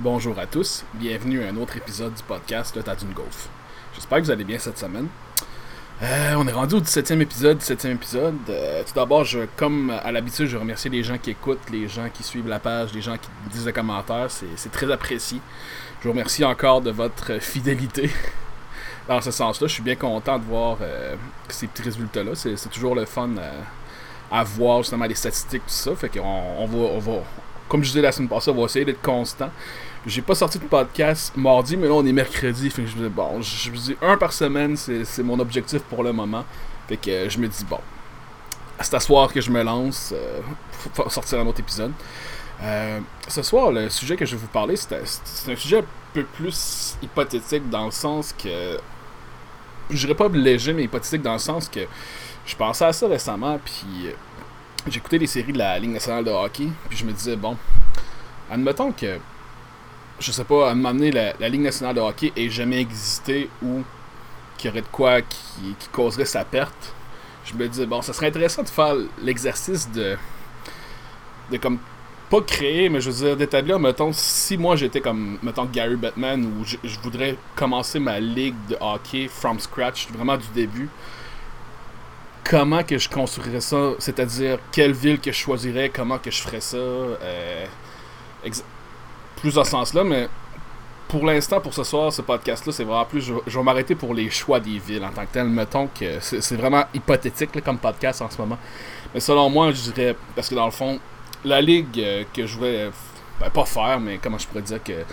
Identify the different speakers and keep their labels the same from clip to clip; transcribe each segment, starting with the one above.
Speaker 1: Bonjour à tous, bienvenue à un autre épisode du podcast Le Tas d'une Golf. J'espère que vous allez bien cette semaine. Euh, on est rendu au 17e épisode, 17e épisode. Euh, tout d'abord, je, comme à l'habitude, je remercie les gens qui écoutent, les gens qui suivent la page, les gens qui disent des commentaires. C'est très apprécié. Je vous remercie encore de votre fidélité. Dans ce sens-là, je suis bien content de voir euh, ces petits résultats-là. C'est toujours le fun à voir justement les statistiques, tout ça. Fait qu'on on va, on va, comme je disais la semaine passée, on va essayer d'être constant. J'ai pas sorti de podcast mardi, mais là on est mercredi. Fait que je me dis, bon, je me un par semaine, c'est mon objectif pour le moment. Fait que euh, je me dis, bon, c'est à soir que je me lance euh, pour sortir un autre épisode. Euh, ce soir, le sujet que je vais vous parler, c'est un sujet un peu plus hypothétique dans le sens que. Je dirais pas léger, mais hypothétique dans le sens que je pensais à ça récemment, puis j'écoutais les séries de la Ligue nationale de hockey, puis je me disais, bon, admettons que, je sais pas, à un moment donné, la, Ligue nationale de hockey ait jamais existé ou qu'il y aurait de quoi qui, causerait sa perte, je me disais, bon, ça serait intéressant de faire l'exercice de, de comme, pas créer, mais je veux dire, d'établir, mettons, si moi j'étais comme, mettons, Gary Batman, ou je voudrais commencer ma ligue de hockey from scratch, vraiment du début, comment que je construirais ça, c'est-à-dire quelle ville que je choisirais, comment que je ferais ça, euh, plus dans ce sens-là, mais pour l'instant, pour ce soir, ce podcast-là, c'est vraiment plus, je, vais m'arrêter pour les choix des villes en tant que tel. Mettons que c'est vraiment hypothétique comme podcast en ce moment. Mais selon moi, je dirais, parce que dans le fond, la ligue euh, que je voudrais, ben, pas faire, mais comment je pourrais dire que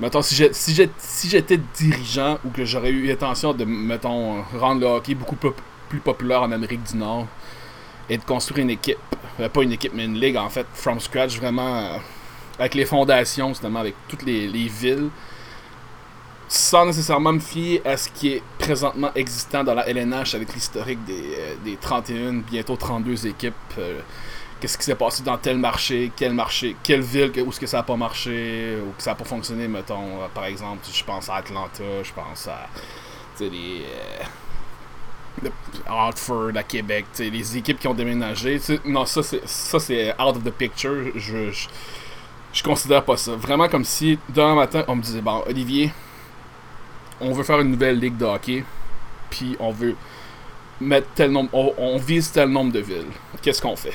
Speaker 1: mettons, si j'étais dirigeant ou que j'aurais eu l'intention de, mettons, rendre le hockey beaucoup plus populaire en Amérique du Nord et de construire une équipe, euh, pas une équipe, mais une ligue en fait, from scratch, vraiment euh, avec les fondations, justement, avec toutes les, villes, sans nécessairement me fier à ce qui est présentement existant dans la LNH avec l'historique des, 31, euh, bientôt 32 équipes. Qu'est-ce qui s'est passé dans tel marché, quel marché, quelle ville, où est-ce que ça n'a pas marché, ou que ça n'a pas fonctionné, mettons, par exemple, je pense à Atlanta, je pense à les, Hartford à Québec, les équipes qui ont déménagé. Non, ça c'est ça c'est out of the picture. Je, je, considère pas ça. Vraiment comme si demain matin on me disait bon Olivier, on veut faire une nouvelle ligue de hockey, puis on veut mettre tel nombre, on, vise tel nombre de villes. Qu'est-ce qu'on fait?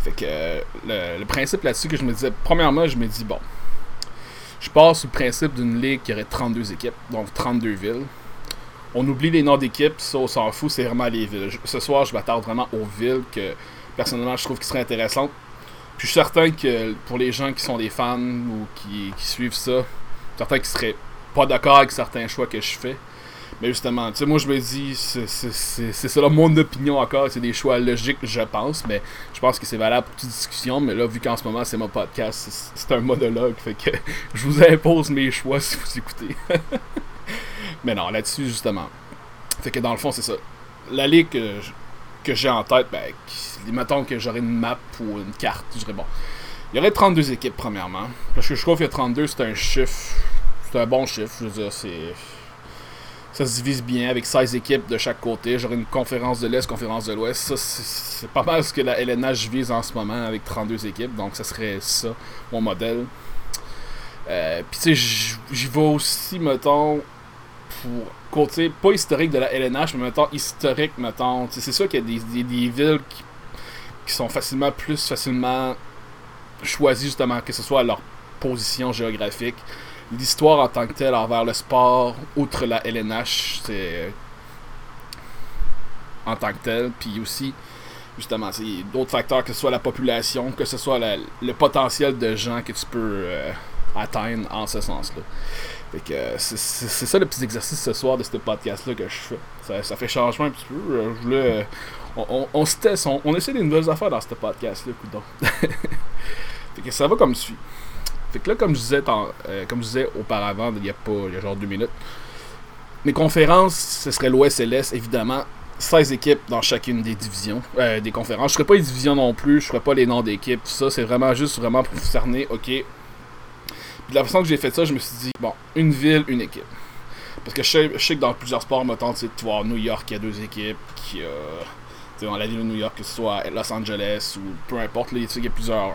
Speaker 1: Fait que le, le principe là-dessus que je me disais, premièrement je me dis bon, je pars sur le principe d'une ligue qui aurait 32 équipes, donc 32 villes on oublie les noms d'équipes, ça on s'en fout, c'est vraiment les villes. Ce soir, je m'attarde vraiment aux villes que personnellement je trouve qui seraient intéressantes. Puis je suis certain que pour les gens qui sont des fans ou qui, suivent ça, certains qui seraient pas d'accord avec certains choix que je fais. Mais justement, tu sais, moi je me dis, c'est ça mon opinion encore, c'est des choix logiques, je pense, mais je pense que c'est valable pour toute discussion. Mais là, vu qu'en ce moment c'est mon podcast, c'est un monologue, fait que je vous impose mes choix si vous écoutez. Mais non, là-dessus, justement. Fait que dans le fond, c'est ça. La ligue que, j'ai en tête, ben, mettons que j'aurais une map ou une carte, je dirais bon. Il y aurait 32 équipes, premièrement. Parce que je trouve que 32, c'est un chiffre. C'est un bon chiffre. Je veux dire, c'est. Ça se divise bien avec 16 équipes de chaque côté. J'aurais une conférence de l'Est, conférence de l'Ouest. Ça, c'est pas mal ce que la LNH vise en ce moment avec 32 équipes. Donc, ça serait ça, mon modèle. Euh, Puis, tu sais, j'y vais aussi, mettons, pour côté, pas historique de la LNH, mais mettons historique, mettons. C'est sûr qu'il y a des, des, villes qui, qui, sont facilement plus facilement choisies justement, que ce soit leur position géographique. L'histoire en tant que telle envers le sport, outre la LNH, c'est en tant que tel. Puis aussi, justement, d'autres facteurs, que ce soit la population, que ce soit le potentiel de gens que tu peux euh, atteindre en ce sens-là. Fait que c'est ça le petit exercice ce soir de ce podcast-là que je fais. Ça, fait changement un petit peu. Euh, je voulais, euh, on, on, se teste, on, essaie des nouvelles affaires dans ce podcast-là, fait que ça va comme suit. Fait que là, comme je disais, euh, comme je disais auparavant, il y a pas, il y a genre deux minutes, mes conférences, ce serait l'OSLS, évidemment. 16 équipes dans chacune des divisions, des conférences. Je ferai pas les divisions non plus, je ferai pas les noms d'équipes, tout ça. C'est vraiment juste vraiment pour cerner, ok, de la façon que j'ai fait ça, je me suis dit, bon, une ville, une équipe. Parce que je sais, que dans plusieurs sports, mettons, tu vois, New York, il y a deux équipes, qui, euh, dans la ville de New York, que ce soit Los Angeles ou peu importe, il y a plusieurs.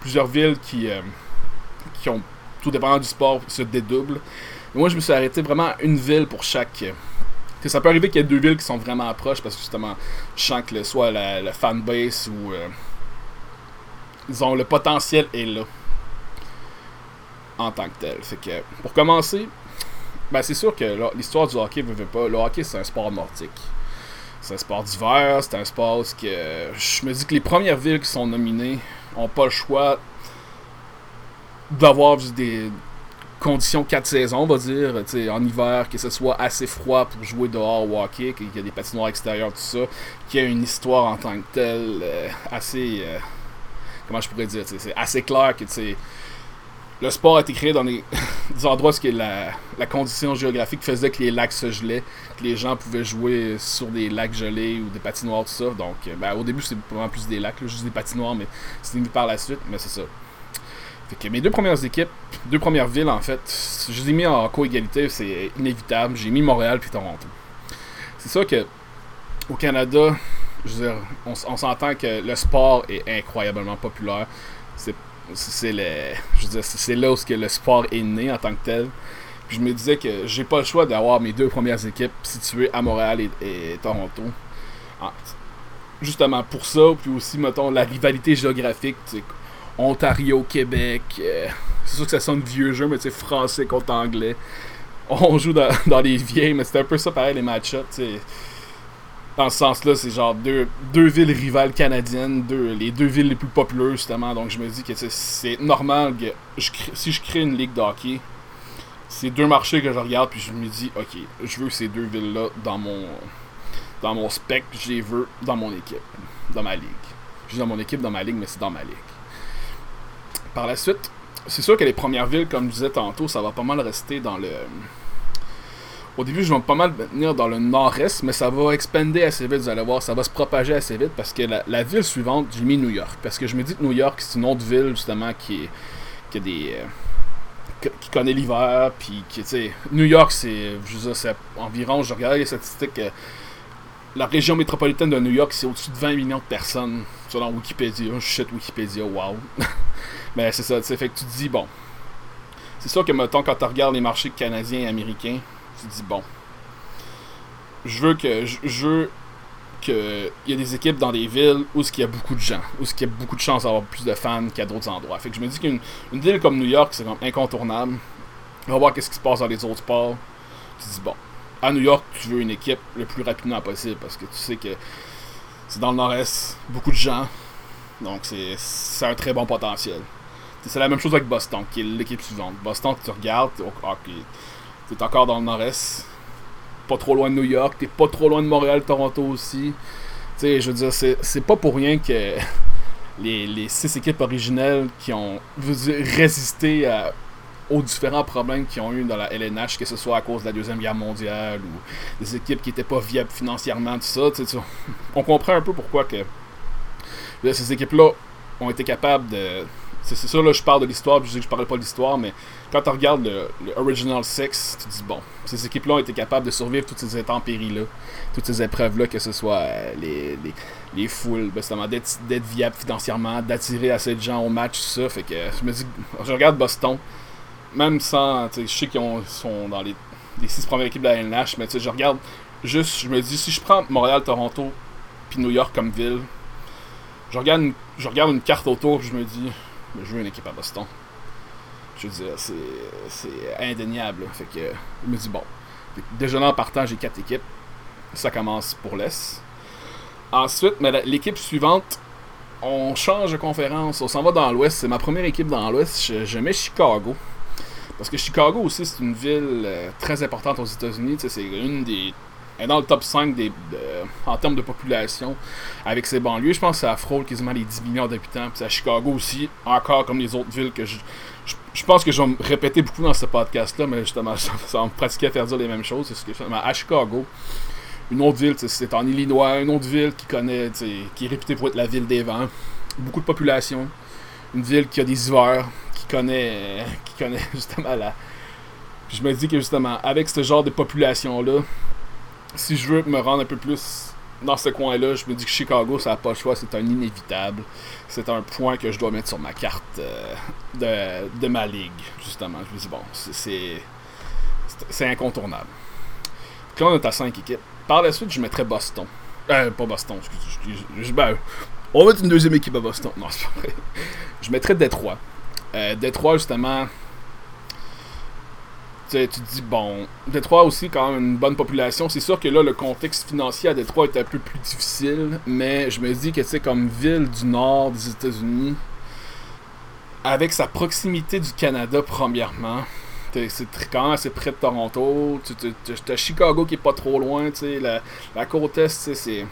Speaker 1: plusieurs villes qui, euh, qui ont, tout dépendant du sport, se dédoublent. moi, je me suis arrêté vraiment à une ville pour chaque. Que ça peut arriver qu'il y ait deux villes qui sont vraiment proches parce que justement, je sens que soit la, la fanbase ou. Euh, disons, le potentiel est là. En tant que tel. Pour commencer, ben c'est sûr que l'histoire du hockey veut, pas. Le hockey, c'est un sport nordique. C'est un sport d'hiver, c'est un sport que je me dis que les premières villes qui sont nominées ont pas le choix d'avoir des conditions 4 saisons, on va dire, en hiver, que ce soit assez froid pour jouer dehors au hockey, qu'il y a des patinoires extérieures, tout ça, qu'il y a une histoire en tant que telle euh, assez. Euh, comment je pourrais dire, c'est assez clair que le sport a été créé dans des, endroits où la, la, condition géographique faisait que les lacs se gelaient, que les gens pouvaient jouer sur des lacs gelés ou des patinoires, tout ça. Donc, euh, ben, au début, c'est vraiment plus des lacs, juste des patinoires, mais c'est venu par la suite, mais c'est ça. Fait que mes deux premières équipes, deux premières villes, en fait, je les ai mis en co-égalité, c'est inévitable. J'ai mis Montréal puis Toronto. C'est ça que, au Canada, on, on s'entend que le sport est incroyablement populaire. C'est c'est là où que le sport est né en tant que tel. je me disais que j'ai pas le choix d'avoir mes deux premières équipes situées à Montréal et, Toronto. Ah, justement pour ça, puis aussi, mettons, la rivalité géographique, Ontario, Québec. Euh, c'est sûr que ça sonne vieux jeu, mais c'est français contre anglais. On joue dans, dans les vieilles, mais c'est un peu ça pareil les match-ups dans ce sens-là, c'est genre deux, deux villes rivales canadiennes, deux, les deux villes les plus populaires, justement. Donc je me dis que c'est normal que si je crée une ligue d'hockey, c'est deux marchés que je regarde, puis je me dis, ok, je veux ces deux villes-là dans mon, dans mon spectre, je les veux dans mon équipe, dans ma ligue. Je dis dans mon équipe, dans ma ligue, mais c'est dans ma ligue. Par la suite, c'est sûr que les premières villes, comme je disais tantôt, ça va pas mal rester dans le au début, je vais pas mal venir dans le nord-est, mais ça va expander assez vite, vous allez voir, ça va se propager assez vite parce que la, ville suivante, j'ai mis New York. Parce que je me dis que New York, c'est une autre ville, justement, qui, qui a des. Euh, qui connaît l'hiver, puis tu New York, c'est, je environ, je regardais les statistiques, euh, la région métropolitaine de New York, c'est au-dessus de 20 millions de personnes, selon Wikipédia. Je shit Wikipédia, wow. mais c'est ça, tu sais, fait que tu te dis, bon, c'est sûr que, mettons, quand tu regardes les marchés canadiens et américains, tu dis bon, je veux que je qu'il y ait des équipes dans des villes où il y a beaucoup de gens, où il y a beaucoup de chances d'avoir plus de fans qu'à d'autres endroits. Fait que je me dis qu'une ville comme New York, c'est incontournable. On va voir qu'est-ce qui se passe dans les autres sports. Tu dis bon, à New York, tu veux une équipe le plus rapidement possible parce que tu sais que c'est dans le nord-est, beaucoup de gens. Donc c'est un très bon potentiel. C'est la même chose avec Boston, qui est l'équipe suivante. Boston, tu regardes, ok, T'es encore dans le nord-est. Pas trop loin de New York. T'es pas trop loin de Montréal, Toronto aussi. Tu sais, je veux dire, c'est pas pour rien que les, les six équipes originelles qui ont résisté aux différents problèmes qu'ils ont eu dans la LNH, que ce soit à cause de la Deuxième Guerre mondiale ou des équipes qui n'étaient pas viables financièrement, tout ça. Tu sais, on comprend un peu pourquoi que ces équipes-là ont été capables de c'est ça, là, je parle de l'histoire, puis je dis que je parle pas de l'histoire, mais quand tu regardes le, Original Six, tu dis, bon, ces équipes-là ont été capables de survivre toutes ces intempéries-là, toutes ces épreuves-là, que ce soit euh, les, les, les, foules, ben, d'être viable financièrement, d'attirer assez de gens au match, tout ça. Fait que je me dis, je regarde Boston, même sans, je sais qu'ils sont dans les, les six premières équipes de la LNH, mais je regarde juste, je me dis, si je prends Montréal, Toronto, puis New York comme ville, je regarde une, je regarde une carte autour, je me dis je veux une équipe à Boston. Je veux dire, c'est indéniable. Fait que je me dis, bon, déjà en partant, j'ai quatre équipes. Ça commence pour l'Est. Ensuite, l'équipe suivante, on change de conférence. On s'en va dans l'Ouest. C'est ma première équipe dans l'Ouest. Je, mets Chicago. Parce que Chicago aussi, c'est une ville euh, très importante aux États-Unis. C'est une des est dans le top 5 des, en termes de population avec ses banlieues. Je pense que ça frôle quasiment les 10 millions d'habitants. Puis à Chicago aussi, encore comme les autres villes que je, je, pense que je vais me répéter beaucoup dans ce podcast-là, mais justement, ça, va me pratiquer à faire dire les mêmes choses. C'est ce que à Chicago, une autre ville, c'est en Illinois, une autre ville qui connaît, qui est réputée pour être la ville des vents. Beaucoup de population. Une ville qui a des hivers, qui connaît, qui connaît justement la. je me dis que justement, avec ce genre de population-là, si je veux me rendre un peu plus dans ce coin-là, je me dis que Chicago, ça n'a pas le choix, c'est un inévitable. C'est un point que je dois mettre sur ma carte euh, de, de, ma ligue, justement. Je me dis, bon, c'est incontournable. Donc là, on est à 5 équipes. Par la suite, je mettrais Boston. Euh, pas Boston, excusez. Ben, on va mettre une deuxième équipe à Boston. Non, c'est pas vrai. Je mettrais Détroit. Euh, Détroit, justement, tu te dis, bon, Détroit aussi, quand même, une bonne population. C'est sûr que là, le contexte financier à Détroit est un peu plus difficile, mais je me dis que, tu comme ville du nord des États-Unis, avec sa proximité du Canada, premièrement, c'est quand même assez près de Toronto. Tu as Chicago qui est pas trop loin, tu la, la côte est, c'est.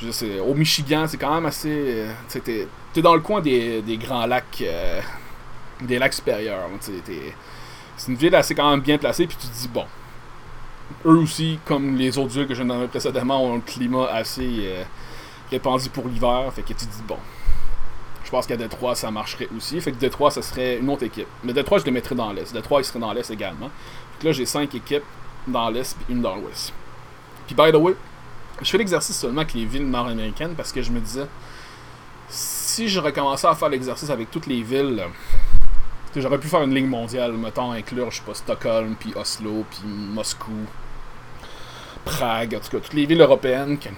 Speaker 1: Je sais, au Michigan, c'est quand même assez. Tu es, es, dans le coin des, des grands lacs. Euh, des lacs supérieurs. C'est une ville assez quand même bien placée, puis tu te dis, bon. Eux aussi, comme les autres villes que je nommais précédemment, ont un climat assez euh, répandu pour l'hiver. Fait que tu te dis, bon, je pense qu'à Détroit, ça marcherait aussi. Fait que Détroit, ça serait une autre équipe. Mais Détroit, je le mettrais dans l'Est. Détroit, il serait dans l'Est également. Fait que là, j'ai cinq équipes dans l'Est et une dans l'Ouest. Puis, by the way, je fais l'exercice seulement avec les villes nord-américaines parce que je me disais, si je recommençais à faire l'exercice avec toutes les villes, j'aurais pu faire une ligne mondiale, mettons, inclure, je sais pas, Stockholm, puis Oslo, puis Moscou, Prague, en tout cas, toutes les villes européennes qui,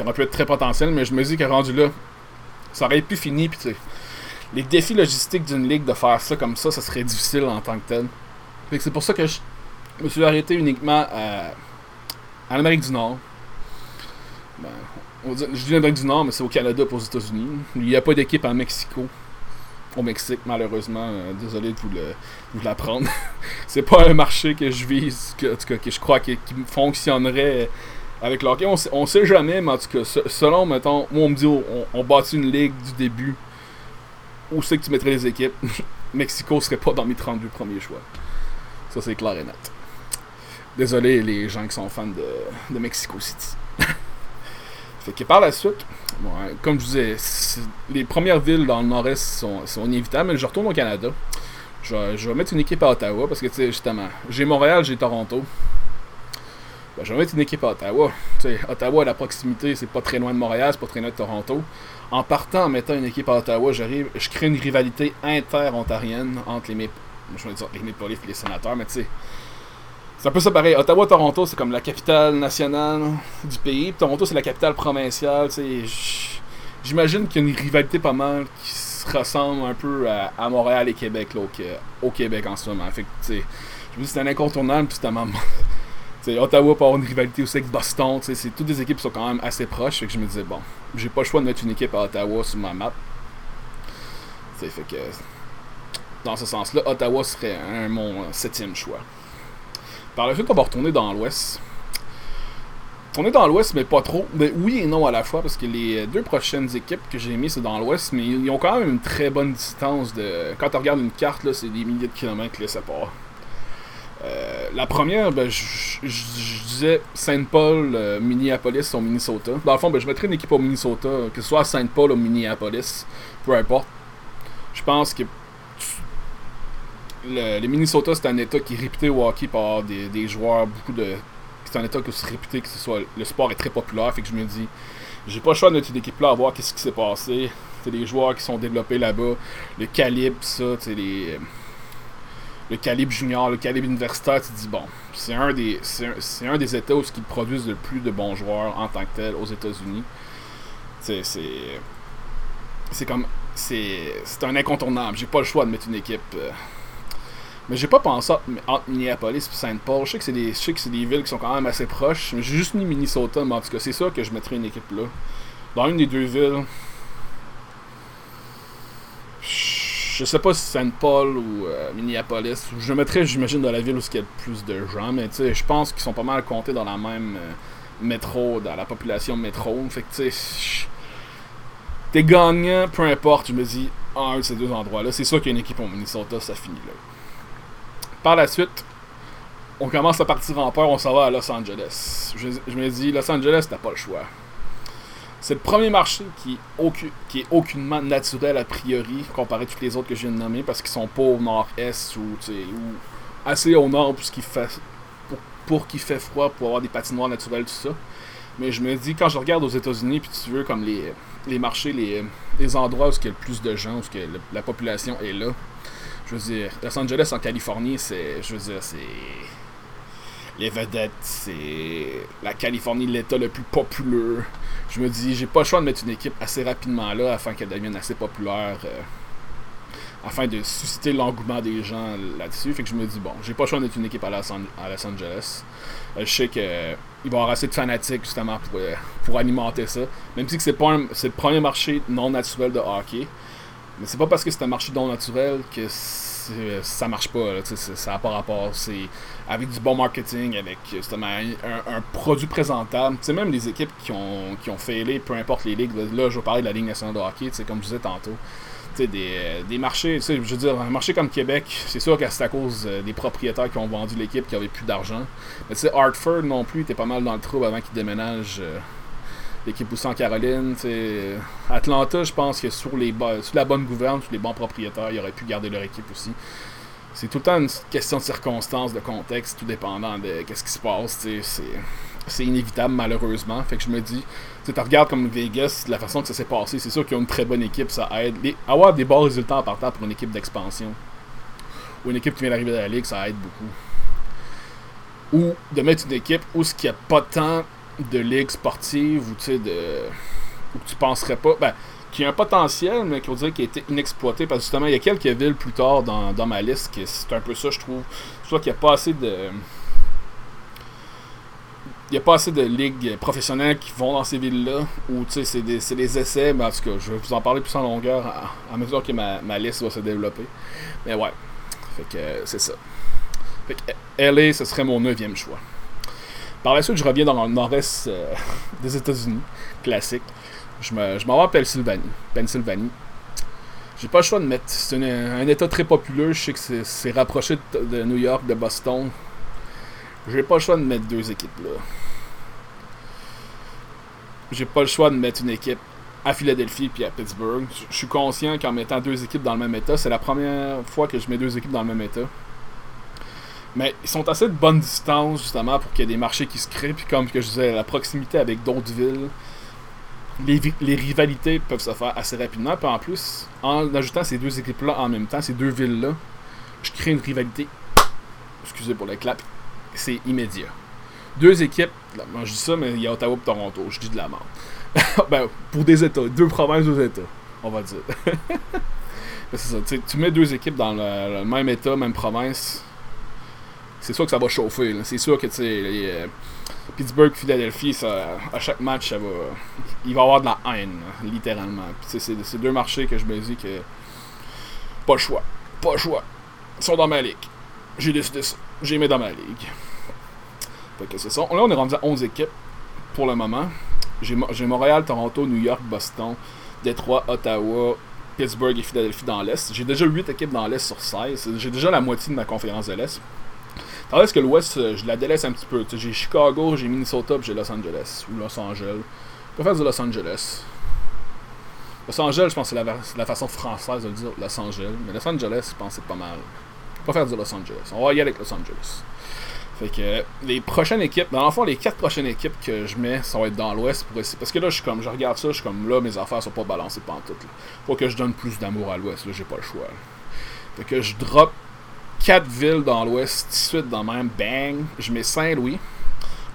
Speaker 1: auraient pu être très potentielles, mais je me dis que rendu là, ça aurait pu finir, puis tu sais, les défis logistiques d'une ligue de faire ça comme ça, ça serait difficile en tant que tel. Fait que c'est pour ça que je me suis arrêté uniquement à, à l'Amérique du Nord. Ben, je dis l'Amérique du Nord, mais c'est au Canada pour aux États-Unis. Il n'y a pas d'équipe à Mexico. Au Mexique, malheureusement. Euh, désolé de vous, le, vous l'apprendre. c'est pas un marché que je vise, que, en tout cas, que je crois qui fonctionnerait avec l'hockey, on, sait jamais, mais en tout cas, selon, mettons, moi on me dit, on, on bâtit une ligue du début, où c'est que tu mettrais les équipes? Mexico serait pas dans mes 32 premiers choix. Ça, c'est clair et net. Désolé les gens qui sont fans de, de Mexico City. Fait que par la suite, comme je disais, les premières villes dans le nord-est sont, sont, inévitables, mais je retourne au Canada. Je, vais mettre une équipe à Ottawa parce que, tu sais, justement, j'ai Montréal, j'ai Toronto. Ben, je vais mettre une équipe à Ottawa. sais, Ottawa, à la proximité, c'est pas très loin de Montréal, c'est pas très loin de Toronto. En partant, en mettant une équipe à Ottawa, j'arrive, je crée une rivalité inter-ontarienne entre les, je vais dire les Maple Leafs et les sénateurs, mais tu sais, c'est un peu ça pareil. Ottawa-Toronto, c'est comme la capitale nationale du pays. Toronto, c'est la capitale provinciale. J'imagine qu'il y a une rivalité pas mal qui se ressemble un peu à, Montréal et Québec, là, au, Québec en ce moment. Fait que, je me dis c'est un incontournable, justement. Ottawa peut avoir une rivalité aussi avec Boston. C'est, toutes des équipes qui sont quand même assez proches. Fait que je me disais, bon, j'ai pas le choix de mettre une équipe à Ottawa sur ma map. fait que dans ce sens-là, Ottawa serait mon septième choix. Par la suite, on va retourner dans l'Ouest. Retourner dans l'Ouest, mais pas trop. Mais oui et non à la fois, parce que les deux prochaines équipes que j'ai mis, c'est dans l'Ouest, mais ils ont quand même une très bonne distance de. Quand on regarde une carte, là, c'est des milliers de kilomètres qui les séparent. La première, ben, je disais Saint Paul, euh, Minneapolis au Minnesota. Dans le fond, ben, je mettrais une équipe au Minnesota, que ce soit à Saint Paul ou Minneapolis, peu importe. Je pense que le, Minnesota, c'est un état qui est réputé au hockey par des, joueurs, beaucoup de. C'est un état qui est réputé que ce soit. Le sport est très populaire, fait que je me dis, j'ai pas le choix de mettre une équipe là à voir qu'est-ce qui s'est passé. C'est des joueurs qui sont développés là-bas, le calibre, ça, tu les le calibre junior, le calibre universitaire, tu dis, bon, c'est un des c'est un, des États où ils produisent le plus de bons joueurs en tant que tel aux États-Unis. C'est c'est comme c'est un incontournable. J'ai pas le choix de mettre une équipe. Euh. Mais j'ai pas pensé entre Minneapolis et Saint Paul. Je sais que c'est des des villes qui sont quand même assez proches. J'ai juste mis Minnesota, mais en tout cas, c'est sûr que je mettrais une équipe là. Dans une des deux villes je sais pas si Saint Paul ou euh, Minneapolis. Je mettrais, j'imagine, dans la ville où il y a le plus de gens, mais je pense qu'ils sont pas mal comptés dans la même euh, métro, dans la population métro. Fait que tu sais, t'es gagnant, peu importe, je me dis, un de ces deux endroits-là. C'est sûr qu'il y a une équipe au Minnesota, ça finit là. Par la suite, on commence à partir en peur, on s'en va à Los Angeles. Je, me dis, Los Angeles, t'as pas le choix. C'est le premier marché qui est, aucunement naturel a priori, comparé à tous les autres que je viens de nommer, parce qu'ils sont pas au nord-est ou, assez au nord pour qu'il fait, froid, pour avoir des patinoires naturelles, tout ça. Mais je me dis, quand je regarde aux États-Unis, puis tu veux, comme les, les marchés, les, les endroits où il y a le plus de gens, où que la population est là, je veux dire, Los Angeles en Californie, c'est. Je veux dire, c'est. Les vedettes, c'est. La Californie, l'État le plus populeux. Je me dis, j'ai pas le choix de mettre une équipe assez rapidement là afin qu'elle devienne assez populaire. Euh, afin de susciter l'engouement des gens là-dessus. Fait que je me dis, bon, j'ai pas le choix de mettre une équipe à Los, Angeles. Euh, je sais qu'il va y avoir assez de fanatiques justement pour, euh, pour alimenter ça. Même si c'est pas c'est le premier marché non naturel de hockey. Mais c'est pas parce que c'est un marché non naturel que ça marche pas. ça n'a pas rapport. C'est avec du bon marketing, avec justement un, produit présentable. sais même les équipes qui ont, qui ont failé, peu importe les ligues. Là, je vais parler de la Ligue nationale de hockey, comme je disais tantôt. Des, des marchés, je veux dire, un marché comme Québec, c'est sûr que c'est à cause euh, des propriétaires qui ont vendu l'équipe qui n'avaient plus d'argent. Mais tu sais, Hartford non plus était pas mal dans le trouble avant qu'ils déménagent. Euh, l'équipe aussi en Caroline. Atlanta, je pense que sur, les sur la bonne gouverne, sur les bons propriétaires, ils auraient pu garder leur équipe aussi. C'est tout le temps une question de circonstances, de contexte, tout dépendant de ce qui se passe. C'est inévitable, malheureusement. Fait que je me dis, tu regardes comme Vegas, la façon que ça s'est passé, c'est sûr qu'ils ont une très bonne équipe, ça aide. avoir des bons résultats en partant pour une équipe d'expansion ou une équipe qui vient d'arriver dans la ligue, ça aide beaucoup. Ou de mettre une équipe où ce qu'il n'y a pas tant de ligue sportive ou tu sais de où tu penserais pas ben qui a un potentiel mais qu'on dirait qui a été inexploité parce que justement il y a quelques villes plus tard dans, dans ma liste que c'est un peu ça je trouve soit qu'il n'y a pas assez de il n'y a pas assez de ligues professionnelles qui vont dans ces villes-là, sais, c'est des, des, essais, mais en tout cas, je vais vous en parler plus en longueur à, mesure que ma, ma, liste va se développer. Mais ouais, fait que c'est ça. Fait que LA, ce serait mon neuvième choix. Par la suite, je reviens dans le nord-est euh, des États-Unis, classique. Je m'en je vais à Pennsylvanie. Pennsylvanie. J'ai pas le choix de mettre. C'est un état très populeux. Je sais que c'est rapproché de, New York, de Boston. J'ai pas le choix de mettre deux équipes là. J'ai pas le choix de mettre une équipe à Philadelphie puis à Pittsburgh. Je suis conscient qu'en mettant deux équipes dans le même état, c'est la première fois que je mets deux équipes dans le même état. Mais ils sont assez de bonne distance, justement, pour qu'il y ait des marchés qui se créent. Puis, comme que je disais, la proximité avec d'autres villes, les, les, rivalités peuvent se faire assez rapidement. Puis, en plus, en ajoutant ces deux équipes-là en même temps, ces deux villes-là, je crée une rivalité. Excusez pour le clap. C'est immédiat. Deux équipes, moi je dis ça, mais il y a Ottawa et Toronto. Je dis de la merde. ben, pour des États, deux provinces, deux États, on va dire. c'est ça, tu mets deux équipes dans le même État, même province c'est sûr que ça va chauffer. C'est sûr que, sais, euh, Pittsburgh, Philadelphie, à chaque match, ça va, il va y avoir de la haine, littéralement. c'est, deux marchés que je me dis que. Pas le choix. Pas le choix. Ils sont dans ma ligue. J'ai décidé ça. J'ai mis dans ma ligue. Fait que ça. Là, on est rendu à 11 équipes pour le moment. J'ai Montréal, Toronto, New York, Boston, Détroit, Ottawa, Pittsburgh et Philadelphie dans l'Est. J'ai déjà 8 équipes dans l'Est sur 16. J'ai déjà la moitié de ma conférence de l'Est. Alors est-ce que l'Ouest, euh, je la délaisse un petit peu? J'ai Chicago, j'ai Minnesota, j'ai Los Angeles. Ou Los Angeles. Je préfère dire Los Angeles. Los Angeles, je pense que c'est la, façon française de le dire Los Angeles. Mais Los Angeles, je pense que c'est pas mal. Je préfère dire Los Angeles. On va y aller avec Los Angeles. Fait que les prochaines équipes, dans l'enfant, les quatre prochaines équipes que je mets, ça va être dans l'Ouest pour essayer. Parce que là, je suis comme, je regarde ça, je suis comme là, mes affaires sont pas balancées pantoute. Là. Faut que je donne plus d'amour à l'Ouest, là, j'ai pas le choix. Fait que je drop quatre villes dans l'Ouest, tout de suite dans le même bang. Je mets Saint-Louis,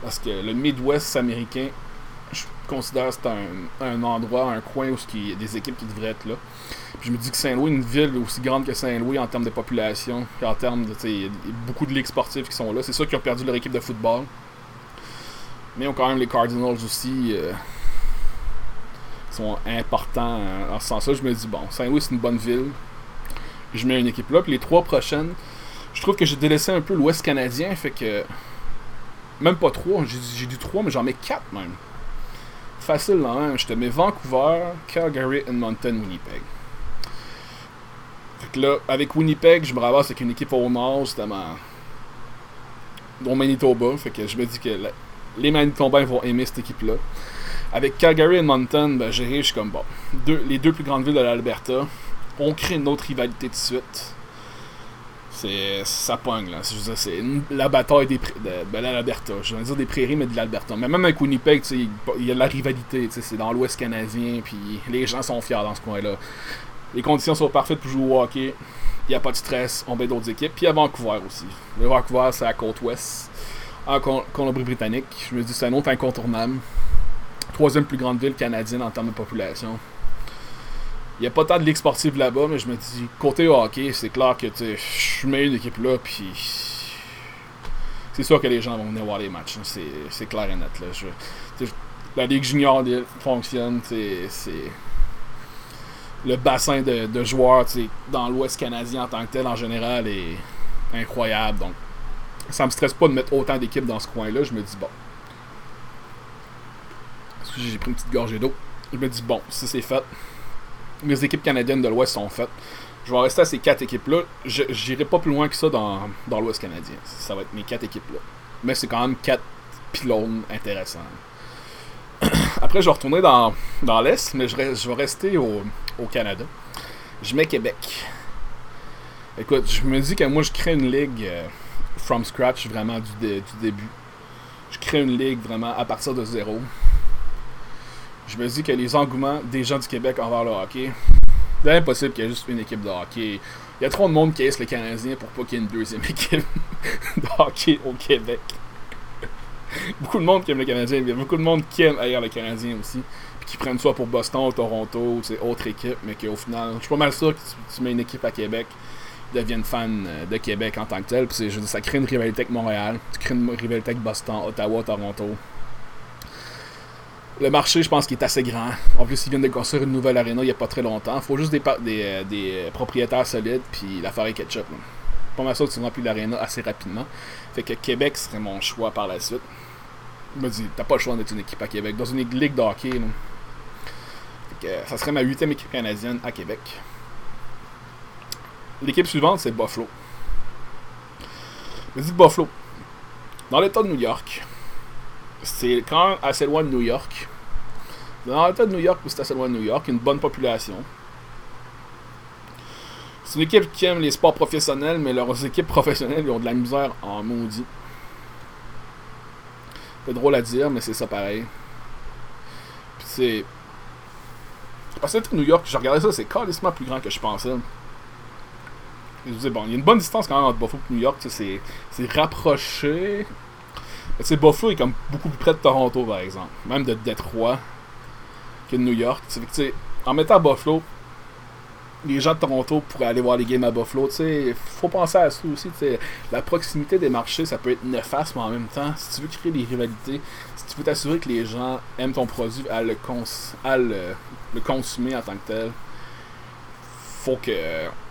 Speaker 1: parce que le Midwest américain, je considère que c'est un, endroit, un coin où il y a des équipes qui devraient être là. Puis je me dis que Saint-Louis, une ville aussi grande que Saint-Louis en termes de population, en termes de. Y a beaucoup de ligues sportives qui sont là. C'est sûr qu'ils ont perdu leur équipe de football. Mais ils ont quand même les Cardinals aussi. Euh, sont importants euh, en ce sens-là. Je me dis, bon, Saint-Louis, c'est une bonne ville. Je mets une équipe là. Puis les trois prochaines, je trouve que j'ai délaissé un peu l'Ouest canadien, fait que. Même pas trois, j'ai du 3, mais j'en mets 4 même. Facile, là, Je te mets Vancouver, Calgary, Edmonton, Winnipeg. Fait que là, avec Winnipeg, je me ramasse avec une équipe au nord, justement. Dont Manitoba. Fait que je me dis que les Manitobans vont aimer cette équipe-là. Avec Calgary et Edmonton, ben, j'ai je suis comme bon. les deux plus grandes villes de l'Alberta. On crée une autre rivalité de suite C'est, ça pogne, là. C'est la bataille des. De, ben, l'Alberta. Je veux dire des prairies, mais de l'Alberta. Mais même avec Winnipeg, il y a de la rivalité. C'est dans l'Ouest canadien, puis les gens sont fiers dans ce coin-là. Les conditions sont parfaites pour jouer au hockey. Il n'y a pas de stress. On bat d'autres équipes. Puis à Vancouver aussi. Le Vancouver, c'est à côte ouest. En Colombie-Britannique. Je me dis, c'est un autre incontournable. Troisième plus grande ville canadienne en termes de population. Il n'y a pas tant de ligue sportive là-bas, mais je me dis, côté hockey, c'est clair que je mets une équipe là, puis c'est sûr que les gens vont venir voir les matchs. Hein. C'est clair et net. Là. la Ligue junior fonctionne, c'est le bassin de, de joueurs dans l'Ouest canadien en tant que tel en général est incroyable. Donc, ça me stresse pas de mettre autant d'équipes dans ce coin-là. Je me dis, bon. J'ai pris une petite gorgée d'eau. Je me dis, bon, si c'est fait, mes équipes canadiennes de l'Ouest sont faites. Je vais rester à ces quatre équipes-là. Je n'irai pas plus loin que ça dans, dans l'Ouest canadien. Ça va être mes quatre équipes-là. Mais c'est quand même quatre pylônes intéressants. Après, je vais retourner dans, dans l'Est, mais je, je, vais rester au, au, Canada. Je mets Québec. Écoute, je me dis que moi, je crée une ligue euh, from scratch, vraiment du, du début. Je crée une ligue vraiment à partir de zéro je me dis que les engouements des gens du Québec envers le hockey, c'est impossible qu'il y ait juste une équipe de hockey. Il y a trop de monde qui aime le Canadien pour pas qu'il y ait une deuxième équipe de hockey au Québec. beaucoup de monde qui aime le Canadien, il y a beaucoup de monde qui aime ailleurs le Canadien aussi. Puis qui prennent soit pour Boston Toronto ou autre équipe, mais qu'au final, je suis pas mal sûr que tu, mets une équipe à Québec, ils deviennent fans euh, de Québec en tant que tel. Puis je ça crée une rivalité avec Montréal, tu crées une rivalité avec Boston, Ottawa, Toronto. Le marché, je pense qu'il est assez grand. En plus, ils viennent de construire une nouvelle arena il n'y a pas très longtemps. Il faut juste des, euh, euh, propriétaires solides, puis l'affaire est ketchup. Pas mal sûr que tu remplis l'arena assez rapidement. Fait que Québec serait mon choix par la suite. Il m'a dit, t'as pas le choix d'être une équipe à Québec. Dans une ligue de hockey, Fait que, ça serait ma huitième équipe canadienne à Québec. L'équipe suivante, c'est Buffalo. Je dis Buffalo. Dans l'état de New York, c'est quand assez loin de New York. Dans l'état de New York, c'est assez loin de New York, une bonne population. C'est une équipe qui aime les sports professionnels, mais leurs équipes professionnelles ont de la misère en maudit. C'est drôle à dire, mais c'est ça pareil. Puis c'est. Parce que New York, j'ai regardé ça, c'est carrément plus grand que je pensais. Je disais, bon, il y a une bonne distance quand même entre Buffalo et New York, c'est rapproché. Tu Buffalo est comme beaucoup plus près de Toronto, par exemple. Même de Détroit que de New York. Que, en mettant Buffalo, les gens de Toronto pourraient aller voir les games à Buffalo. Il faut penser à ça aussi. La proximité des marchés, ça peut être néfaste, mais en même temps, si tu veux créer des rivalités, si tu veux t'assurer que les gens aiment ton produit à le, à le, le consommer en tant que tel, faut que,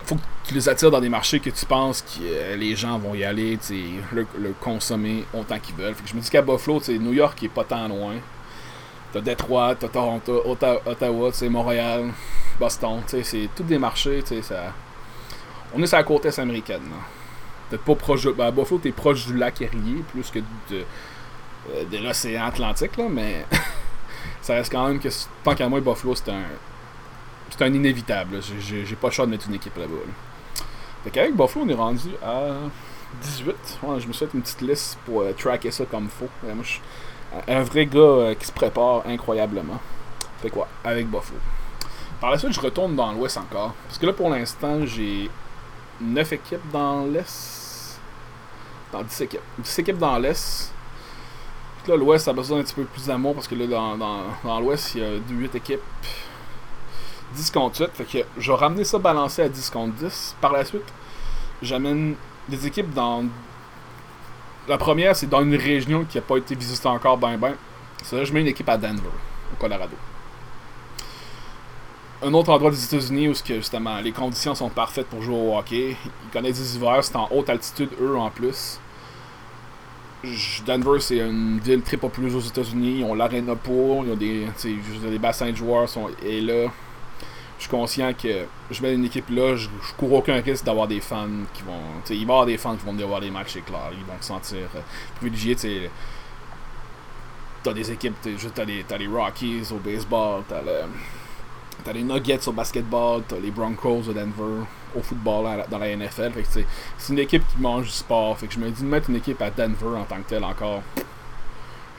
Speaker 1: faut que tu les attires dans des marchés que tu penses que euh, les gens vont y aller, le, le consommer autant qu'ils veulent. je me dis qu'à Buffalo, New York est pas tant loin. T'as Détroit, t'as Toronto, Ottawa, Montréal, Boston, c'est tous des marchés, ça... On est sur la côte est américaine. Peut-être pas proche de... Ben, à Buffalo, t'es proche du lac Erie, plus que de, euh, de l'océan Atlantique, là, mais ça reste quand même que, tant qu'à moi, Buffalo, c'est un c'est un inévitable. J'ai pas le choix de mettre une équipe là-bas. Fait qu'avec Buffalo, on est rendu à 18. je me suis fait une petite liste pour euh, tracker ça comme faut. moi, je suis un vrai gars euh, qui se prépare incroyablement. Fait quoi, avec Buffalo. Par la suite, je retourne dans l'Ouest encore. Parce que là, pour l'instant, j'ai 9 équipes dans l'Est. Dans 10 équipes. 10 équipes dans l'Est. Là, l'Ouest a besoin d'un petit peu plus d'amour parce que là, dans, dans, dans l'Ouest, il y a 8 équipes. 10 contre 8. Fait que je vais ramener ça balancé à 10 contre 10. Par la suite, j'amène des équipes dans. La première, c'est dans une région qui n'a pas été visitée encore ben ben. C'est là je mets une équipe à Denver, au Colorado. Un autre endroit des États-Unis où que, justement les conditions sont parfaites pour jouer au hockey. Ils connaissent des hivers, c'est en haute altitude, eux en plus. Denver, c'est une ville très populeuse aux États-Unis. Ils ont l'arena pour, ils ont des, des bassins de joueurs sont, et là je suis conscient que je mets une équipe là, je, cours aucun risque d'avoir des fans qui vont. Il va y avoir des fans qui vont venir voir les matchs, c'est clair. Ils vont se sentir euh, privilégiés. T'as des équipes, t'as les, as les Rockies au baseball, t'as le, as les Nuggets au basketball, t'as les Broncos au Denver. au football dans la NFL. c'est une équipe qui mange du sport. Fait que je me dis de mettre une équipe à Denver en tant que telle encore.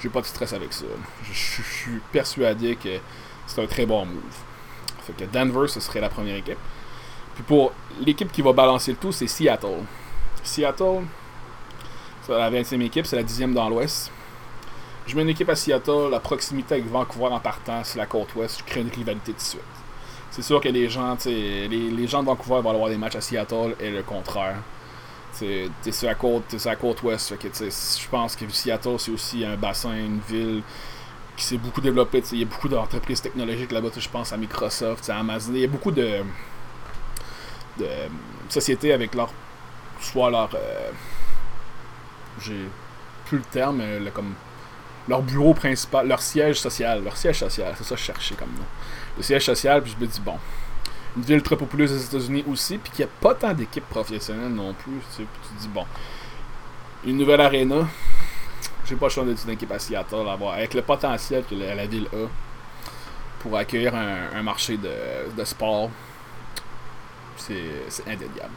Speaker 1: J'ai pas de stress avec ça. Je, suis persuadé que c'est un très bon move. Fait que Denver, ce serait la première équipe. Puis pour l'équipe qui va balancer le tout, c'est Seattle. Seattle, c'est la 20e équipe, c'est la 10e dans l'Ouest. Je mets une équipe à Seattle, la proximité avec Vancouver en partant, c'est la côte ouest, je crée une rivalité de suite. C'est sûr que les gens, les, les gens de Vancouver vont avoir des matchs à Seattle et le contraire. T'es sur la côte, sur la côte ouest, je pense que Seattle c'est aussi un bassin, une ville qui s'est beaucoup développée. Il y a beaucoup d'entreprises technologiques là-bas. Je pense à Microsoft, à Amazon. Il y a beaucoup de, de sociétés avec leur soit leur euh, j'ai plus le terme, le, comme leur bureau principal, leur siège social, leur siège social, c'est ça que je cherchais comme nom. Le siège social, puis je me dis, bon, une ville très populaire des États-Unis aussi, puis qu'il n'y a pas tant d'équipes professionnelles non plus, puis tu te dis, bon, une nouvelle arena, j'ai pas le choix d'être une équipe à Seattle, avoir, avec le potentiel que la, ville a pour accueillir un, marché de, sport, c'est indéniable.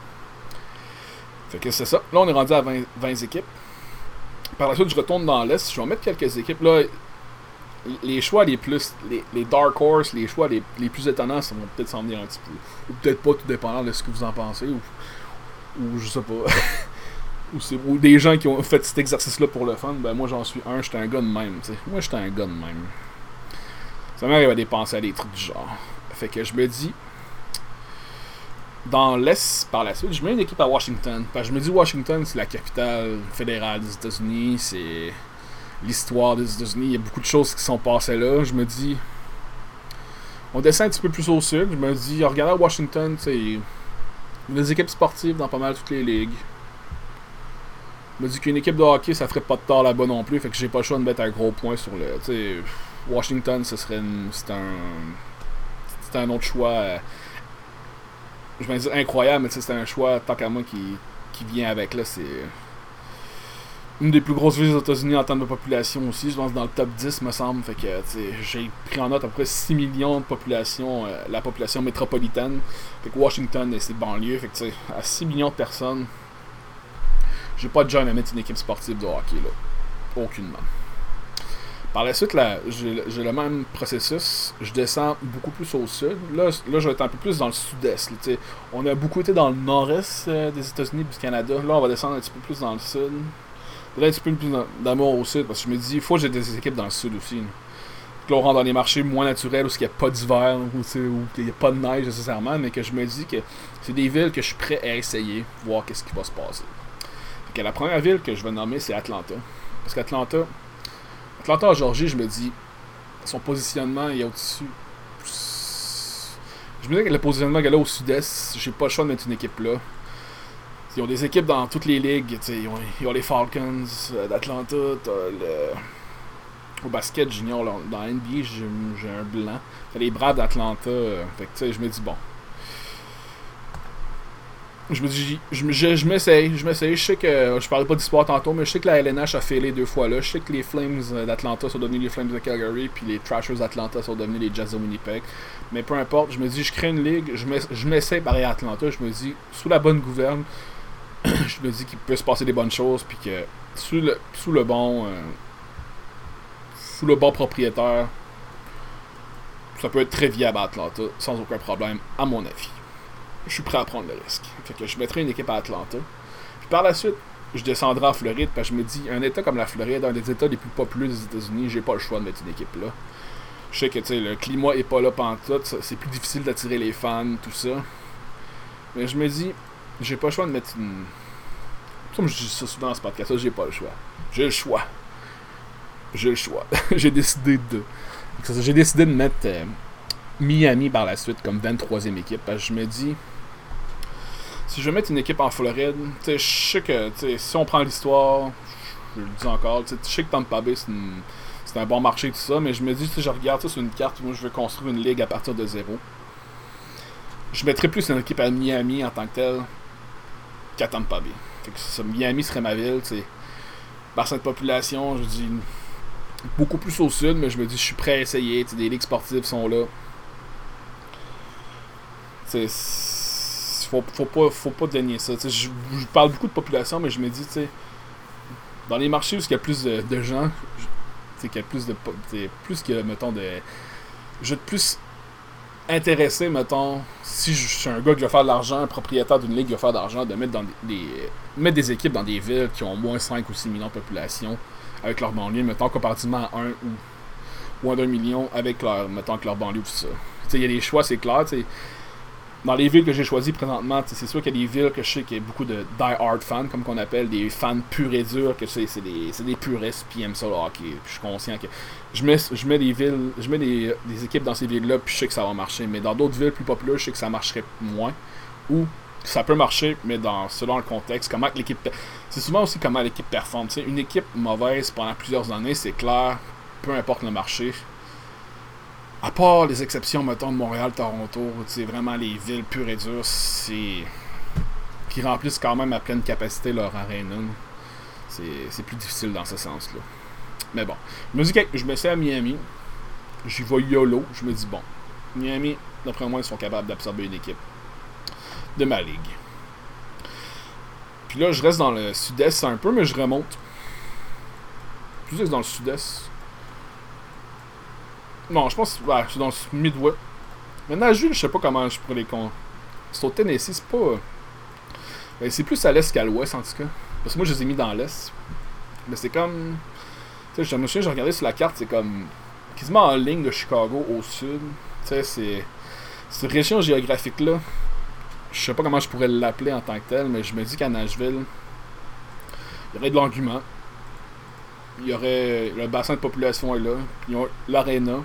Speaker 1: Fait que c'est ça. Là, on est rendu à 20, 20 équipes. Par la suite, je retourne dans l'Est. Je vais mettre quelques équipes. Là, les choix les plus. Les, Dark Horse, les choix les, plus étonnants, ça vont peut-être s'en venir un petit peu. Ou peut-être pas, tout dépendant de ce que vous en pensez. Ou, ou je sais pas. ou, des gens qui ont fait cet exercice-là pour le fun. Ben moi, j'en suis un. J'étais un gars de même. sais. Moi, j'étais un gars de même. Ça m'arrive à dépenser à des trucs du genre. Fait que je me dis dans l'Est par la suite, je mets une équipe à Washington. Parce que je me dis Washington, c'est la capitale fédérale des États-Unis, c'est l'histoire des États-Unis, il y a beaucoup de choses qui sont passées là. Je me dis, on descend un petit peu plus au sud. Je me dis, regardez Washington, c'est des équipes sportives dans pas mal toutes les ligues. Me dis qu'une équipe de hockey, ça ferait pas de tort là-bas non plus, fait que j'ai pas le choix de mettre un gros point sur le. sais Washington, ce serait c'est un. C'est un autre choix. Euh, je vais dire incroyable, mais c'est un choix, tant qu'à moi, qui, qui vient avec. là C'est une des plus grosses villes des États-Unis en termes de population aussi. Je pense dans le top 10, me semble. Fait que j'ai pris en note à peu près 6 millions de population, euh, la population métropolitaine. Fait que Washington et ses banlieues. Fait que à 6 millions de personnes, j'ai pas de genre à mettre une équipe sportive de hockey là. Aucunement. Par la suite, j'ai le même processus. Je descends beaucoup plus au sud. Là, là je vais être un peu plus dans le sud-est. On a beaucoup été dans le nord-est euh, des États-Unis et du Canada. Là, on va descendre un petit peu plus dans le sud. Là, un petit peu plus d'amour au sud parce que je me dis, il faut que j'ai des équipes dans le sud aussi. Là, on rentre dans les marchés moins naturels où il n'y a pas d'hiver, où il n'y a pas de neige nécessairement, mais que je me dis que c'est des villes que je suis prêt à essayer, voir qu'est-ce qui va se passer. La première ville que je vais nommer, c'est Atlanta. Parce qu'Atlanta, Atlanta en Georgie, je me dis, son positionnement est au-dessus. Je me dis que le positionnement qu'il a au sud-est, j'ai pas le choix de mettre une équipe là. Ils ont des équipes dans toutes les ligues. Ils ont, ils ont, les Falcons euh, d'Atlanta, le... Au basket junior, dans NBA, j'ai un blanc. les Braves d'Atlanta. Euh, je me dis, bon, je me dis, je, je, m'essaye, je m'essaye. Je sais que, je parlais pas d'histoire tantôt, mais je sais que la LNH a fêlé deux fois là. Je sais que les Flames d'Atlanta sont devenus les Flames de Calgary, puis les Trashers d'Atlanta sont devenus les Jazz de Winnipeg. Mais peu importe, je me dis, je crée une ligue, je m'essaye pareil à Atlanta. Je me dis, sous la bonne gouverne, je me dis qu'il peut se passer des bonnes choses, puis que sous le, sous le bon, euh, sous le bon propriétaire, ça peut être très viable à Atlanta, sans aucun problème, à mon avis je suis prêt à prendre le risque. Fait que je mettrai une équipe à Atlanta. Puis par la suite, je descendrai en Floride parce que je me dis, un état comme la Floride, un des états les plus populaires des États-Unis, j'ai pas le choix de mettre une équipe là. Je sais que le climat est pas là tout, c'est plus difficile d'attirer les fans, tout ça. Mais je me dis, j'ai pas le choix de mettre une. Comme je dis ça souvent dans ce podcast, j'ai pas le choix. J'ai le choix. J'ai le choix. j'ai décidé de. J'ai décidé de mettre euh, Miami par la suite comme 23e équipe parce que je me dis si je vais mettre une équipe en Floride, je sais que si on prend l'histoire, je le dis encore, je sais que Tampa Bay c'est un bon marché tout ça, mais je me dis si je regarde ça sur une carte, moi je vais construire une ligue à partir de zéro. Je mettrais plus une équipe à Miami en tant que telle qu'à Tampa Bay. Fait Miami serait ma ville, c'est par cette population, je dis beaucoup plus au sud, mais je me dis je suis prêt à essayer, des ligues sportives sont là. Faut, faut, pas, faut pas dénier ça. Je, parle beaucoup de population, mais je me dis, tu dans les marchés où il y a plus de, de gens, qu'il y a plus de. Plus que, mettons, de. Je vais plus intéressé, mettons, si je suis un gars qui va faire de l'argent, un propriétaire d'une ligue qui va faire de l'argent, de mettre, dans des, mettre des équipes dans des villes qui ont moins 5 ou 6 millions de population avec leur banlieue, mettons, comparativement à 1 ou moins d'un million avec leur, mettons, avec leur banlieue, tout ça. Il y a des choix, c'est clair, dans les villes que j'ai choisies présentement, c'est sûr qu'il y a des villes que je sais qu'il y a beaucoup de die-hard fans, comme qu'on appelle, des fans purs et durs, que c'est des, des puristes, puis aiment ça je suis conscient que je mets, des villes, je mets des, équipes dans ces villes-là, puis je sais que ça va marcher. Mais dans d'autres villes plus populaires, je sais que ça marcherait moins. Ou ça peut marcher, mais dans selon le contexte, comment l'équipe. C'est souvent aussi comment l'équipe performe. une équipe mauvaise pendant plusieurs années, c'est clair, peu importe le marché, à part les exceptions, mettons, de Montréal, Toronto, c'est vraiment les villes pures et dures, c'est. qui remplissent quand même à pleine capacité leur arena. C'est plus difficile dans ce sens-là. Mais bon. Je me dis que je me fais à Miami. J'y vais YOLO. Je me dis, bon, Miami, d'après moi, ils sont capables d'absorber une équipe de ma ligue. Puis là, je reste dans le sud-est un peu, mais je remonte. Plus dans le sud-est. Non, je pense que c'est dans le Midwest. Mais Nashville, je sais pas comment je pourrais les con. C'est au Tennessee, c'est pas. Ben, c'est plus à l'est qu'à l'ouest en tout cas. Parce que moi je les ai mis dans l'est. Mais c'est comme. Tu sais, je me souviens, j'ai regardé sur la carte, c'est comme. quasiment en ligne de Chicago au sud. Tu sais, c'est. Cette région géographique-là, je sais pas comment je pourrais l'appeler en tant que tel, mais je me dis qu'à Nashville, il y aurait de l'engouement. Il y aurait. Le bassin de population est là. Puis l'aréna.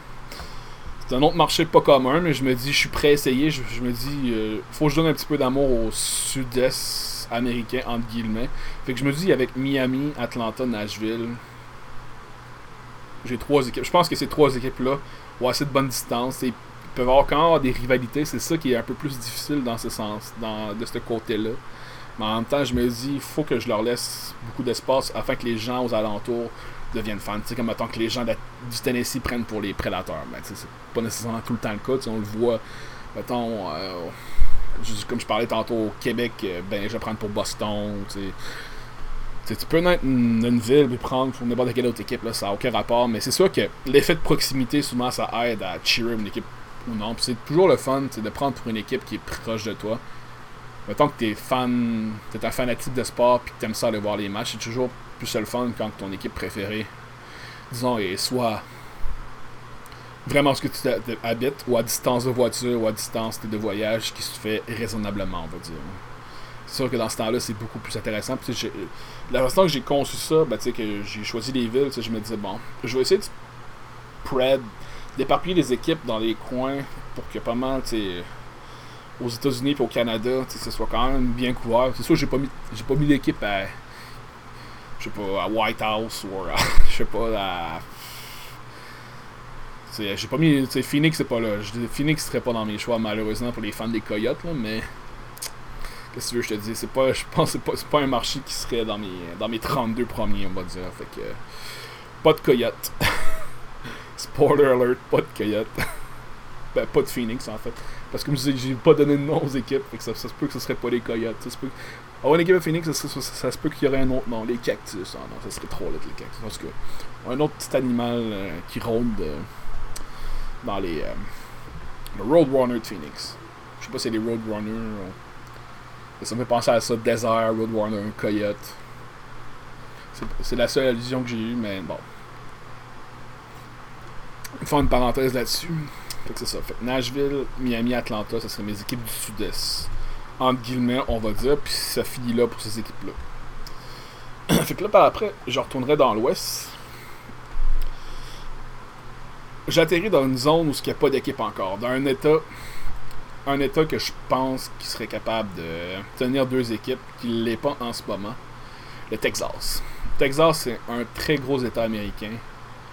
Speaker 1: C'est un autre marché pas commun, mais je me dis, je suis prêt à essayer. Je, me dis, euh, faut que je donne un petit peu d'amour au sud-est américain, entre guillemets. Fait que je me dis, avec Miami, Atlanta, Nashville, j'ai trois équipes. Je pense que ces trois équipes-là ont assez de bonne distance. Et peuvent avoir quand même des rivalités. C'est ça qui est un peu plus difficile dans ce sens, dans, de ce côté-là. Mais en même temps, je me dis, il faut que je leur laisse beaucoup d'espace afin que les gens aux alentours deviennent fans. Tu sais, comme mettons que les gens du Tennessee prennent pour les prédateurs. Mais c'est pas nécessairement tout le temps le cas. On le voit, mettons, euh, comme je parlais tantôt au Québec, euh, ben je vais prendre pour Boston. Tu peux naître une, ville et prendre pour n'importe quelle autre équipe, là, ça n'a aucun rapport, mais c'est sûr que l'effet de proximité, souvent, ça aide à cheerer une équipe ou non. c'est toujours le fun de prendre pour une équipe qui est proche de toi. Mettons que t'es fan, t'es un fanatique de sport puis que t'aimes ça aller voir les matchs, c'est toujours plus le fun quand ton équipe préférée, disons, est soit vraiment ce que tu habites, ou à distance de voiture, ou à distance de voyage qui se fait raisonnablement, on va dire. C'est sûr que dans ce temps-là, c'est beaucoup plus intéressant. La façon que j'ai conçu ça, ben, que j'ai choisi les villes, je me disais, bon, je vais essayer de spread, d'éparpiller les équipes dans les coins pour que pas mal, tu aux États-Unis et au Canada, ce soit quand même bien couvert. C'est sûr, j'ai pas mis, j'ai pas mis l'équipe à, je sais pas, à White House ou à, je sais pas, à j'ai pas mis. Phoenix, c'est pas là. Phoenix serait pas dans mes choix, malheureusement, pour les fans des Coyotes, là, mais. Qu'est-ce que tu veux, je te dis c'est pas, Je pense que c'est pas, pas un marché qui serait dans mes, dans mes 32 premiers, on va dire. Fait que. Pas de Coyotes. Spoiler alert, pas de Coyotes. ben, pas de Phoenix, en fait. Parce que j'ai pas donné de nom aux équipes, fait que ça, se peut que ce serait pas les Coyotes. Ça se peut... Une équipe de Phoenix, ça, se peut qu'il y aurait un autre nom. Les cactus, ah non, ça serait trop là, les cactus. Parce que un autre petit animal euh, qui rôde euh, dans les. Euh, le Roadrunner de Phoenix. Je sais pas si c'est les Roadrunners. Ça me fait penser à ça, Desert, Roadrunner, Coyote. C'est la seule allusion que j'ai eue, mais bon. Faire une parenthèse là-dessus. Fait que c'est ça. Fait que Nashville, Miami, Atlanta, ça serait mes équipes du sud-est. Entre guillemets, on va dire. Puis ça finit là pour ces équipes-là. fait que là, par après, je retournerai dans l'ouest. J'atterris dans une zone où il n'y a pas d'équipe encore. Dans un état. Un état que je pense qui serait capable de tenir deux équipes, qui ne l'est pas en ce moment. Le Texas. Le Texas, c'est un très gros état américain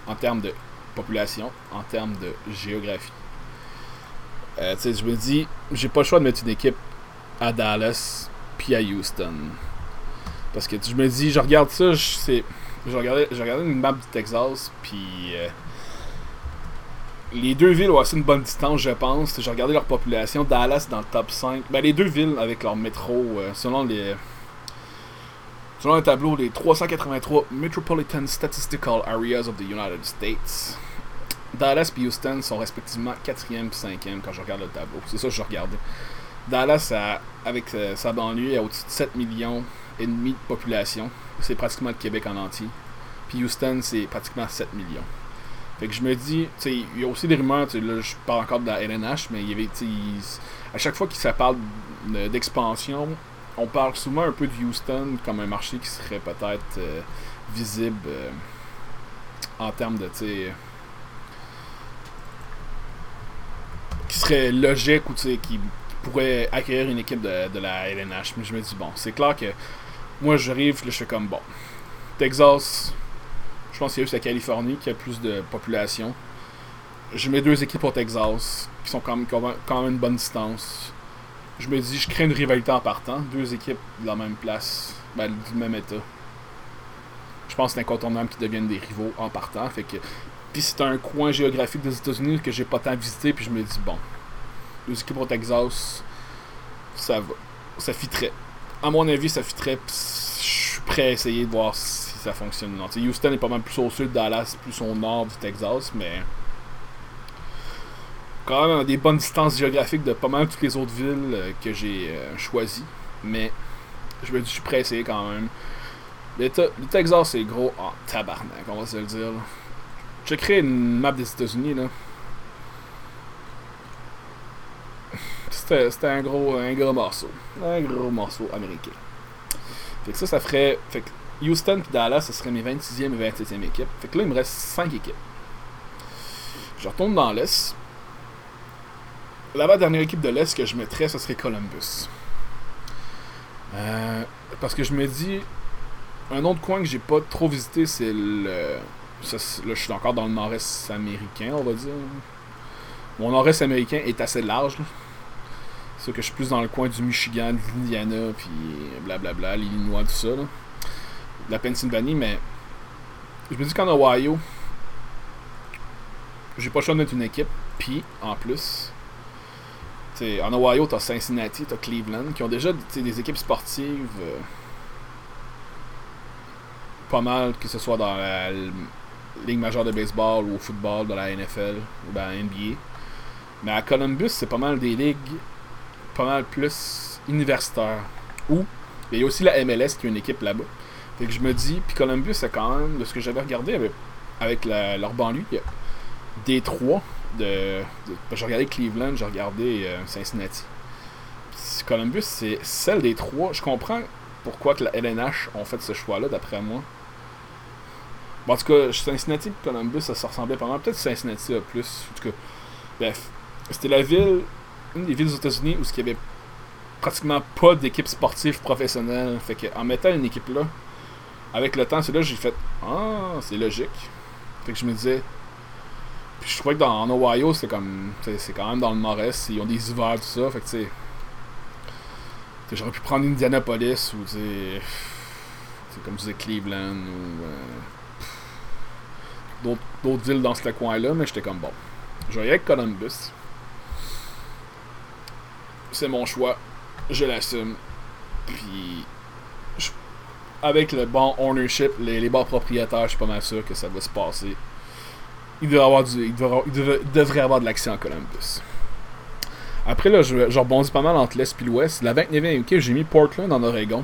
Speaker 1: en termes de population, en termes de géographie. Euh, je me dis, j'ai pas le choix de mettre une équipe à Dallas puis à Houston. Parce que je me dis, je regarde ça, je. Je regardais, une map du Texas, puis. Euh, les deux villes ont assez une bonne distance, je pense. J'ai regardé leur population. Dallas dans le top 5. Ben, les deux villes avec leur métro, euh, selon les. Selon le tableau, les 383 Metropolitan Statistical Areas of the United States. Dallas et Houston sont respectivement 4e et 5e quand je regarde le tableau. C'est ça que je regardais. Dallas, avec euh, sa banlieue, a au-dessus de 7 millions et demi de population. C'est pratiquement le Québec en entier. Puis Houston, c'est pratiquement 7 millions. Fait que je me dis, tu sais, il y a aussi des rumeurs, là, je parle encore de la LNH, mais il y avait, à chaque fois qu'il ça parle d'expansion, on parle souvent un peu de Houston comme un marché qui serait peut-être euh, visible euh, en termes de, tu sais, qui serait logique ou, tu sais, qui pourrait accueillir une équipe de, de la LNH. Mais je me dis, bon, c'est clair que moi, j'arrive, je suis comme, bon, Texas, je pense qu'il y a juste la Californie qui a plus de population. Je mets deux équipes au Texas qui sont quand même, quand même une bonne distance. Je me dis, je crée une rivalité en partant. Deux équipes de la même place, ben, du même état. Je pense que c'est incontournable qu'ils deviennent des rivaux en partant. Fait que, puis c'est un coin géographique des États-Unis que j'ai pas tant visité. Puis je me dis, bon, deux équipes au Texas, ça va. Ça fitterait. À mon avis, ça fitterait. Je suis prêt à essayer de voir ça fonctionne. Non. Houston est pas mal plus au sud, Dallas plus au nord du Texas, mais quand même des bonnes distances géographiques de pas mal toutes les autres villes euh, que j'ai euh, choisies. Mais je me dis, je suis prêt à essayer quand même. Le, Texas, c'est gros en tabarnak, on va se le dire. J'ai créé une map des États-Unis. là. C'était un gros, un gros morceau. Un gros morceau américain. Fait que ça, ça ferait. Fait que Houston et Dallas, ce serait mes 26e et 27e équipes. Fait que là, il me reste 5 équipes. Je retourne dans l'Est. La dernière équipe de l'Est que je mettrais, ce serait Columbus. Euh, parce que je me dis, un autre coin que j'ai pas trop visité, c'est le. Là, je suis encore dans le nord-est américain, on va dire. Mon nord-est américain est assez large. C'est que je suis plus dans le coin du Michigan, de l'Indiana, puis blablabla, l'Illinois, tout ça. Là la Pennsylvanie, mais je me dis qu'en Ohio, j'ai pas le choix de mettre une équipe. Puis, en plus, en Ohio, t'as Cincinnati, t'as Cleveland, qui ont déjà des équipes sportives euh, pas mal, que ce soit dans la Ligue majeure de baseball ou au football, dans la NFL ou dans la NBA. Mais à Columbus, c'est pas mal des ligues pas mal plus universitaires. Ou, il y a aussi la MLS qui est une équipe là-bas. Fait que je me dis, puis Columbus, c'est quand même, de ce que j'avais regardé avec, avec la, leur banlieue, des trois de. j'ai regardé Cleveland, j'ai regardé euh, Cincinnati. Columbus, c'est celle des trois. Je comprends pourquoi que la LNH ont fait ce choix-là, d'après moi. Bon, en tout cas, Cincinnati et Columbus, ça se ressemblait pas mal. Peut-être Cincinnati a plus. En tout cas, bref. C'était la ville, une des villes aux États-Unis où il y avait pratiquement pas d'équipe sportive professionnelle. Fait que en mettant une équipe là, avec le temps, c'est là j'ai fait Ah, c'est logique. Fait que je me disais. Puis je trouvais que dans en Ohio, c'est comme. C'est quand même dans le nord-est, ils ont des hivers, tout ça. Fait que tu sais. J'aurais pu prendre Indianapolis ou tu sais. comme tu disais Cleveland ou. Euh, d'autres villes dans ce coin-là, mais j'étais comme bon. Je vais avec Columbus. C'est mon choix. Je l'assume. Puis avec le bon ownership, les, bons propriétaires, je suis pas mal sûr que ça va se passer. Il devrait, avoir du, il devrait, devrait avoir de l'action en Columbus. Après, là, je, je, rebondis pas mal entre l'Est et l'Ouest. La 29e équipe, j'ai mis Portland en Oregon.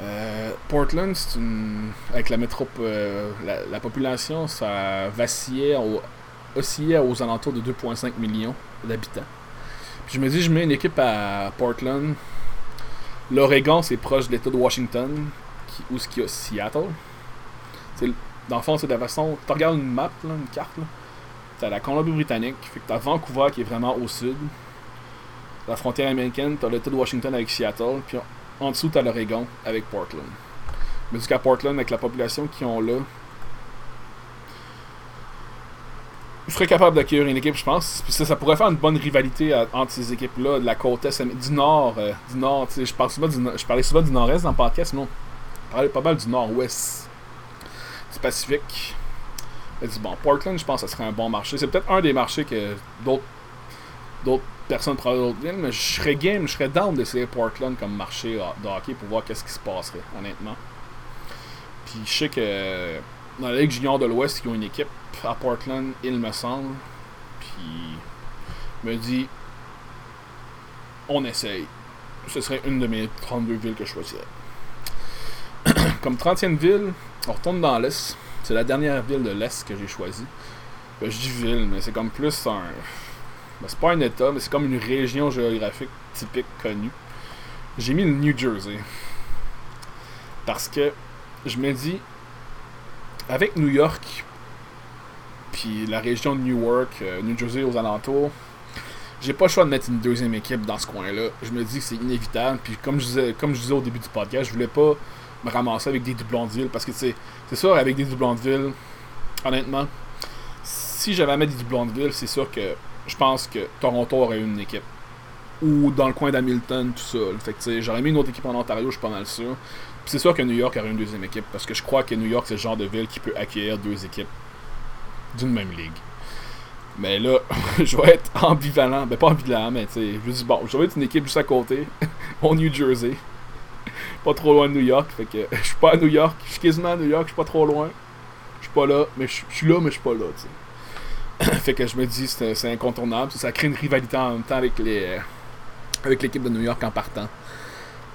Speaker 1: Euh, Portland, c'est une. Avec la métropole. Euh, la, population, ça vacillait, oscillait aux alentours de 2,5 millions d'habitants. Puis je me dis, je mets une équipe à Portland L'Oregon, c'est proche de l'État de Washington, qui, où ce qu'il y a Seattle. dans le fond, c'est de la façon. Tu regardes une map, une carte, là. T'as la Colombie-Britannique, fait que t'as Vancouver qui est vraiment au sud. La frontière américaine, t'as l'État de Washington avec Seattle, puis en dessous, t'as l'Oregon avec Portland. Mais jusqu'à Portland, avec la population qu'ils ont là, je serais capable d'accueillir une équipe, je pense. Puis ça, ça pourrait faire une bonne rivalité entre ces équipes-là, de la côte est, du nord. Euh, du nord, je, parle du, je parlais souvent du nord-est dans le podcast, non? Je parlais pas mal du nord-ouest du Pacifique. Elle dit bon, Portland, je pense que ce serait un bon marché. C'est peut-être un des marchés que d'autres personnes prennent d'autres villes, mais je serais game, je serais down d'essayer Portland comme marché de hockey pour voir qu'est-ce qui se passerait, honnêtement. Puis je sais que dans la Ligue junior de l'Ouest, ils ont une équipe à Portland, il me semble. Puis me dit on essaye. Ce serait une de mes 32 villes que je choisirais. comme 30e ville, on retourne dans l'Est. C'est la dernière ville de l'Est que j'ai choisie. Ben, je dis ville, mais c'est comme plus un. C'est pas un État, mais c'est comme une région géographique typique connue. J'ai mis le New Jersey. Parce que je me dis, avec New York, puis la région de Newark, euh, New Jersey aux alentours, j'ai pas le choix de mettre une deuxième équipe dans ce coin-là. Je me dis que c'est inévitable. Puis comme je disais, comme je disais au début du podcast, je voulais pas me ramasser avec des doublons de ville. Parce que c'est sûr, avec des doublons de ville, honnêtement, si j'avais à mettre des doublons de ville, c'est sûr que je pense que Toronto aurait une équipe. Ou dans le coin d'Hamilton, tout ça. Fait que j'aurais mis une autre équipe en Ontario, je suis pas mal sûr. Puis c'est sûr que New York aurait une deuxième équipe. Parce que je crois que New York, c'est le genre de ville qui peut accueillir deux équipes d'une même ligue. Mais là, je vais être ambivalent. Ben, pas ambivalent, mais tu sais, je dis, bon, je vais être une équipe juste à côté, au New Jersey. Pas trop loin de New York. Fait que je suis pas à New York. Je suis quasiment à New York, je suis pas trop loin. Je suis pas là, mais je suis là, mais je suis pas là, tu sais. Que je me dis, c'est incontournable. Ça crée une rivalité en même temps avec les avec l'équipe de New York en partant.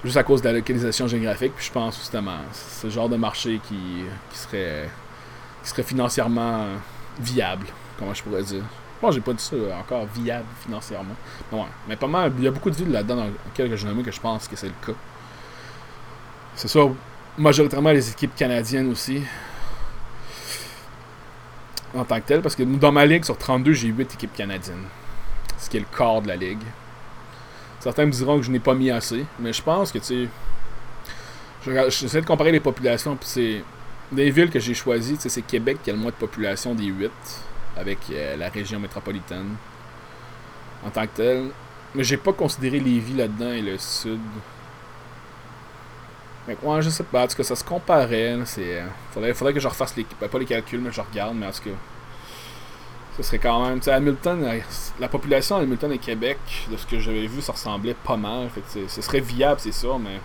Speaker 1: Juste à cause de la localisation géographique. Puis je pense justement, c'est ce genre de marché qui, qui serait qui serait financièrement viable comment je pourrais dire. Moi, j'ai pas dit ça encore viable financièrement. Mais pas mal. Il y a beaucoup de villes là-dedans dans lesquelles j'ai que je pense que c'est le cas. C'est ça, majoritairement les équipes canadiennes aussi. En tant que telles, parce que dans ma ligue, sur 32, j'ai 8 équipes canadiennes. Ce qui est le corps de la ligue. Certains me diront que je n'ai pas mis assez, mais je pense que, tu sais. J'essaie de comparer les populations, puis c'est. Des villes que j'ai choisies, c'est Québec qui a le moins de population des 8 avec euh, la région métropolitaine en tant que telle. Mais j'ai pas considéré Lévis là-dedans et le sud. Mais ouais, je sais pas. En tout cas, ça se comparait. C'est, euh, faudrait, que je refasse les. Ben, pas les calculs, mais je regarde. Mais en tout cas, ce serait quand même. Hamilton, euh, la population Hamilton et Québec, de ce que j'avais vu, ça ressemblait pas mal. Fait ce serait viable, c'est sûr, mais.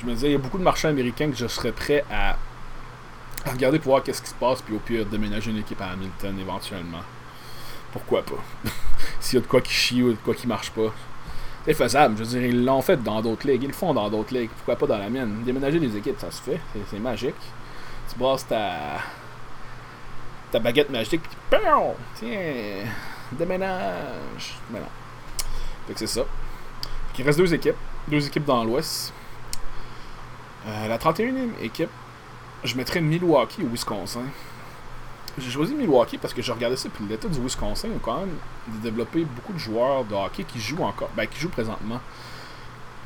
Speaker 1: Je me disais, il y a beaucoup de marchands américains que je serais prêt à à regarder pour voir qu'est-ce qui se passe, puis au pire, déménager une équipe à Hamilton éventuellement. Pourquoi pas? S'il y a de quoi qui chie ou de quoi qui marche pas. C'est faisable, je veux dire, ils l'ont fait dans d'autres ligues, ils le font dans d'autres ligues, pourquoi pas dans la mienne? Déménager des équipes, ça se fait, c'est magique. Tu brasses ta, ta baguette magique, puis tiens, déménage. Mais non. Fait que c'est ça. Il reste deux équipes, deux équipes dans l'Ouest. Euh, la 31e équipe, je mettrais Milwaukee au Wisconsin. J'ai choisi Milwaukee parce que je regardais ça, puis l'État du Wisconsin a quand même développé beaucoup de joueurs de hockey qui jouent encore, ben, qui jouent présentement.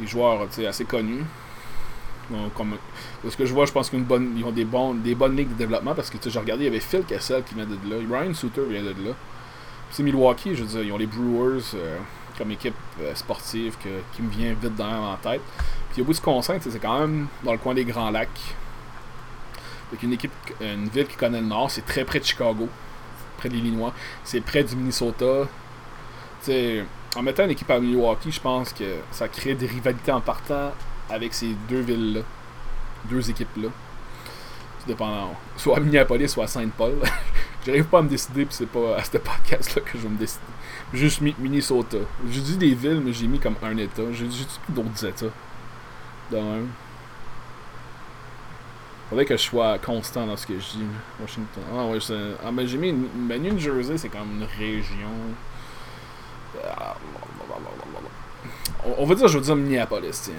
Speaker 1: Des joueurs assez connus. comme, ce que je vois, je pense qu'ils ont des, des bonnes ligues de développement parce que j'ai regardé, il y avait Phil Kessel qui vient de là, Ryan Suter vient de là. C'est Milwaukee, je veux dire, ils ont les Brewers euh, comme équipe euh, sportive qui me vient vite dans en tête. Puis au Wisconsin, c'est quand même dans le coin des Grands Lacs une équipe, une ville qui connaît le Nord, c'est très près de Chicago, près de l'Illinois, c'est près du Minnesota. en mettant une équipe à Milwaukee, je pense que ça crée des rivalités en partant avec ces deux villes-là, deux équipes-là. Dépendant, soit à Minneapolis, soit à Saint-Paul. J'arrive pas à me décider, puis c'est pas à ce podcast-là que je vais me décider. Juste Minnesota. J'ai dit des villes, mais j'ai mis comme un État. J'ai dit d'autres États. De Que je sois constant dans ce que je dis. Washington. Ah ouais, ah, ben, j'ai mis. Ben, New Jersey, c'est comme une région. On va dire, je veux dire Minneapolis, tiens.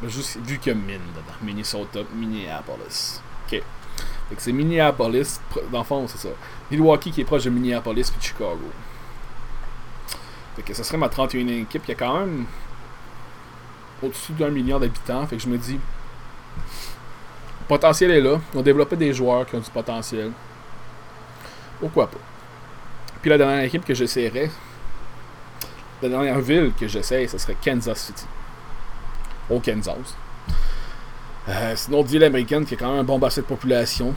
Speaker 1: Ben, juste vu qu'il y a mine dedans. Minnesota, Minneapolis. Ok. Fait que c'est Minneapolis, dans le fond, c'est ça. Milwaukee qui est proche de Minneapolis puis Chicago. Fait que ça serait ma 31e équipe. Y a quand même au-dessus d'un million d'habitants. Fait que je me dis, potentiel est là. Ils ont développé des joueurs qui ont du potentiel. Pourquoi pas? Puis la dernière équipe que j'essaierais, la dernière ville que j'essaie, ce serait Kansas City. Au Kansas. Euh, c'est une autre ville américaine qui a quand même un bon bassin de population.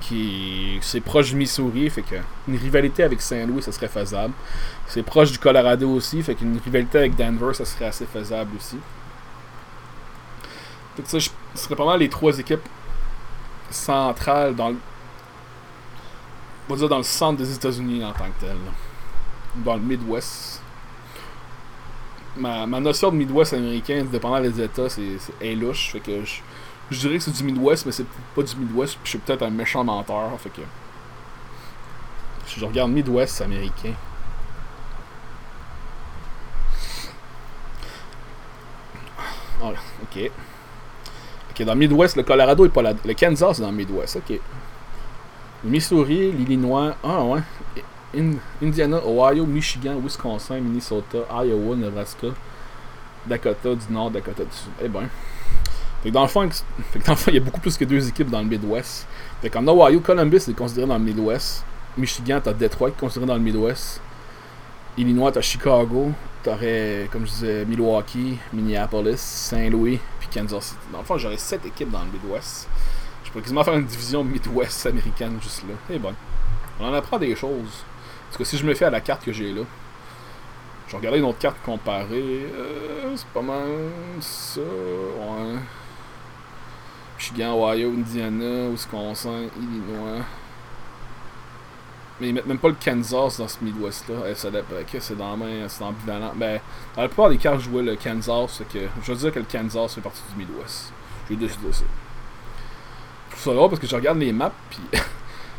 Speaker 1: qui c'est proche du Missouri, fait que une rivalité avec Saint-Louis, ça serait faisable. C'est proche du Colorado aussi, fait qu'une rivalité avec Denver, ça serait assez faisable aussi. Fait que ça, ce serait pas mal les trois équipes centrales dans le. On va dire dans le centre des États-Unis en tant que tel. Dans le Midwest. Ma, notion de Midwest américain, dépendant des États, c'est est louche. Fait que je, je dirais que c'est du Midwest, mais c'est pas du Midwest. Puis je suis peut-être un méchant menteur. Fait que. Si je regarde Midwest américain. Oh, ok. Dans le Midwest, le Colorado est pas là. Le Kansas est dans le Midwest. Ok. Missouri, l'Illinois. Ah ouais. In- Indiana, Ohio, Michigan, Wisconsin, Minnesota, Iowa, Nebraska, Dakota du Nord, Dakota du Sud. Eh ben. Fait que dans le fond, il y a beaucoup plus que deux équipes dans le Midwest. Fait qu'en Ohio, Columbus est considéré dans le Midwest. Michigan, t'as Detroit qui est considéré dans le Midwest. Illinois, t'as Chicago. T'aurais, comme je disais, Milwaukee, Minneapolis, Saint-Louis, Kansas City. Dans le fond, j'aurais sept équipes dans le Midwest. Je pourrais quasiment faire une division Midwest américaine juste là. Eh ben. On en apprend des choses. Parce que si je me fais à la carte que j'ai là, je regarder une autre carte comparée. Euh, c'est pas mal ça. Ouais. Michigan, Ohio, Indiana, Wisconsin, Illinois. Mais ils mettent même pas le Kansas dans ce Midwest-là. Eh, ok, c'est dans la main, c'est ambivalent. Ben, dans la plupart des cartes, je vois le Kansas. que je veux dire que le Kansas fait partie du Midwest. J'ai décidé ça. Je trouve ça drôle parce que je regarde les maps, puis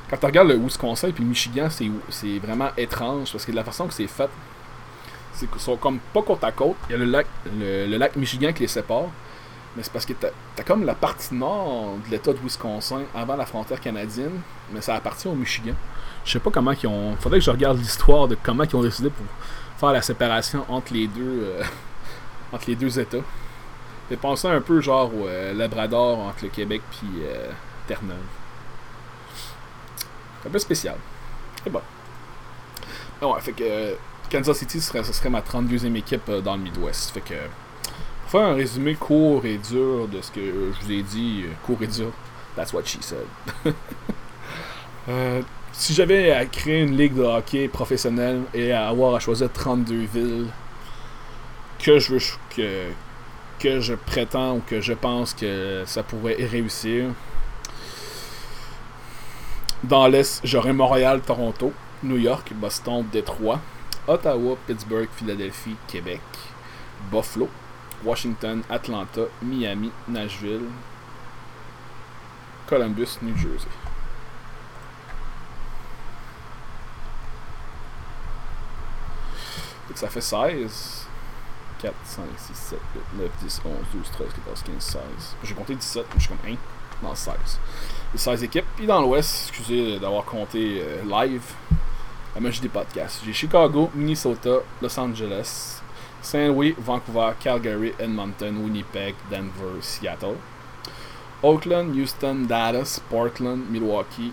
Speaker 1: quand tu regardes le Wisconsin puis le Michigan, c'est vraiment étrange parce que de la façon que c'est fait, c'est qu'ils sont comme pas côte à côte. Il y a le lac, le lac Michigan qui les sépare. Mais c'est parce que t'as as comme la partie nord de l'état de Wisconsin avant la frontière canadienne, mais ça appartient au Michigan. Je sais pas comment ils ont. Faudrait que je regarde l'histoire de comment ils ont décidé pour faire la séparation entre les deux, euh, entre les deux États. J'ai pensé un peu genre au euh, Labrador entre le Québec puis euh, Terre-Neuve. Un peu spécial. Et bon. Ah ouais, fait que Kansas City serait, ce serait ma 32e équipe dans le Midwest. Fait que pour faire un résumé court et dur de ce que je vous ai dit, court et dur, that's what she said. Si j'avais à créer une ligue de hockey professionnelle et à avoir à choisir 32 villes que je veux que, que je prétends ou que je pense que ça pourrait réussir, dans l'Est, j'aurais Montréal, Toronto, New York, Boston, Détroit, Ottawa, Pittsburgh, Philadelphie, Québec, Buffalo, Washington, Atlanta, Miami, Nashville, Columbus, New Jersey. Fait que ça fait 16. 4, 5, 6, 7, 8, 9, 10, 11, 12, 13, 14, 15, 16. J'ai compté 17, mais je suis comme 1 dans 16. Les 16 équipes. Puis dans l'Ouest, excusez d'avoir compté euh, live, la magie des podcasts. J'ai Chicago, Minnesota, Los Angeles, Saint-Louis, Vancouver, Calgary, Edmonton, Winnipeg, Denver, Seattle. Oakland, Houston, Dallas, Portland, Milwaukee,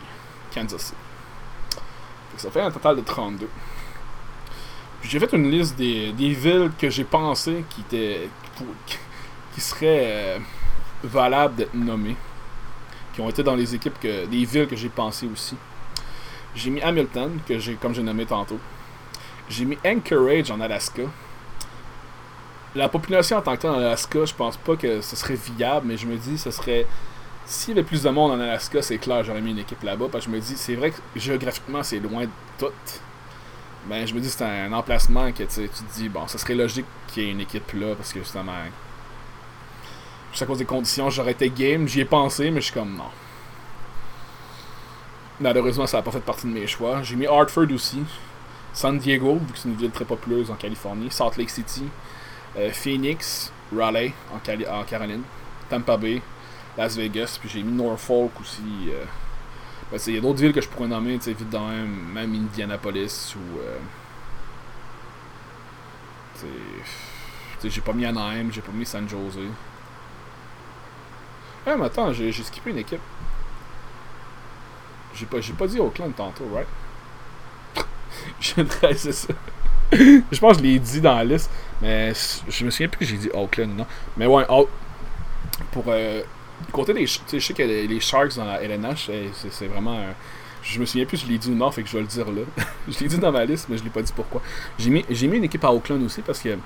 Speaker 1: Kansas City. Ça fait un total de 32. Puis j'ai fait une liste des, villes que j'ai pensé qui étaient qui, seraient euh, valables d'être nommées, qui ont été dans les équipes que des villes que j'ai pensé aussi. J'ai mis Hamilton que j'ai comme j'ai nommé tantôt. J'ai mis Anchorage en Alaska. La population en tant que telle en Alaska, je pense pas que ce serait viable, mais je me dis ce serait s'il y avait plus de monde en Alaska, c'est clair, j'aurais mis une équipe là-bas parce que je me dis c'est vrai que géographiquement c'est loin de tout ben je me dis c'est un emplacement que tu te dis bon ça serait logique qu'il y ait une équipe là parce que justement juste à cause des conditions j'aurais été game j'y ai pensé mais je suis comme non. Malheureusement ça n'a pas fait partie de mes choix. J'ai mis Hartford aussi. San Diego vu que c'est une ville très populeuse en Californie. Salt Lake City. Euh, Phoenix Raleigh en Caroline. Tampa Bay Las Vegas puis j'ai mis Norfolk aussi euh, ben, il y a d'autres villes que je pourrais nommer, vite dans même, même Indianapolis ou. euh, tu sais, tu sais, j'ai pas mis Anaheim, j'ai pas mis San Jose. Ah, mais attends, j'ai skippé une équipe. J'ai pas, pas dit Oakland tantôt, right? je réaliser ça. je pense que je l'ai dit dans la liste, mais je me souviens plus que j'ai dit Oakland, non? Mais ouais, Au- pour euh, côté des. Je sais que les, Sharks dans la LNH, c'est vraiment. je me souviens plus, je l'ai dit ou non, fait que je vais le dire là. je l'ai dit dans ma liste, mais je l'ai pas dit pourquoi. J'ai mis, mis une équipe à Oakland aussi parce que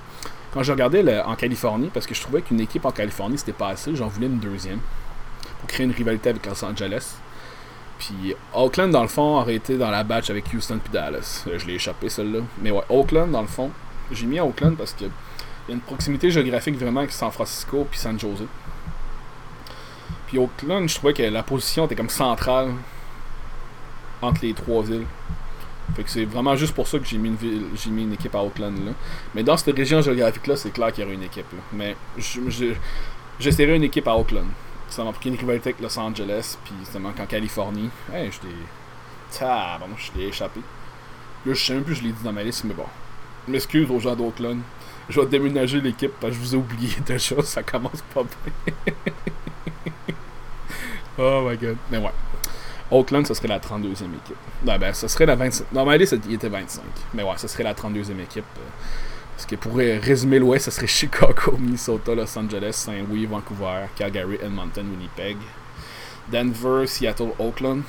Speaker 1: quand je regardais en Californie, parce que je trouvais qu'une équipe en Californie c'était pas assez, j'en voulais une deuxième pour créer une rivalité avec Los Angeles. Puis Oakland, dans le fond, aurait été dans la batch avec Houston puis Dallas. Euh, je l'ai échappé, celle-là. Mais ouais, Oakland, dans le fond, j'ai mis Oakland parce que y a une proximité géographique vraiment avec San Francisco puis San Jose. Puis Oakland, je trouvais que la position était comme centrale entre les trois villes. Fait que c'est vraiment juste pour ça que j'ai mis une équipe à Oakland là. Mais dans cette région géographique là, c'est clair qu'il y aurait une équipe là. Mais j'essaierai une équipe à Oakland. Ça m'a pris une rivalité Los Angeles, puis ça manque en Californie. Hey, je t'ai. bon, je l'ai échappé. Là, je sais même plus, je l'ai dit dans ma liste, mais bon. M'excuse aux gens d'Oakland. Je vais déménager l'équipe parce que je vous ai oublié déjà, ça commence pas bien. oh my god. Mais ouais. Oakland, ce serait la 32e équipe. Non, ben, ce serait la 25. Dans ma liste, il était 25. Mais ouais, ce serait la 32e équipe. Euh, parce que pour résumer l'Ouest, ce serait Chicago, Minnesota, Los Angeles, Saint-Louis, Vancouver, Calgary, Edmonton, Winnipeg, Denver, Seattle, Oakland,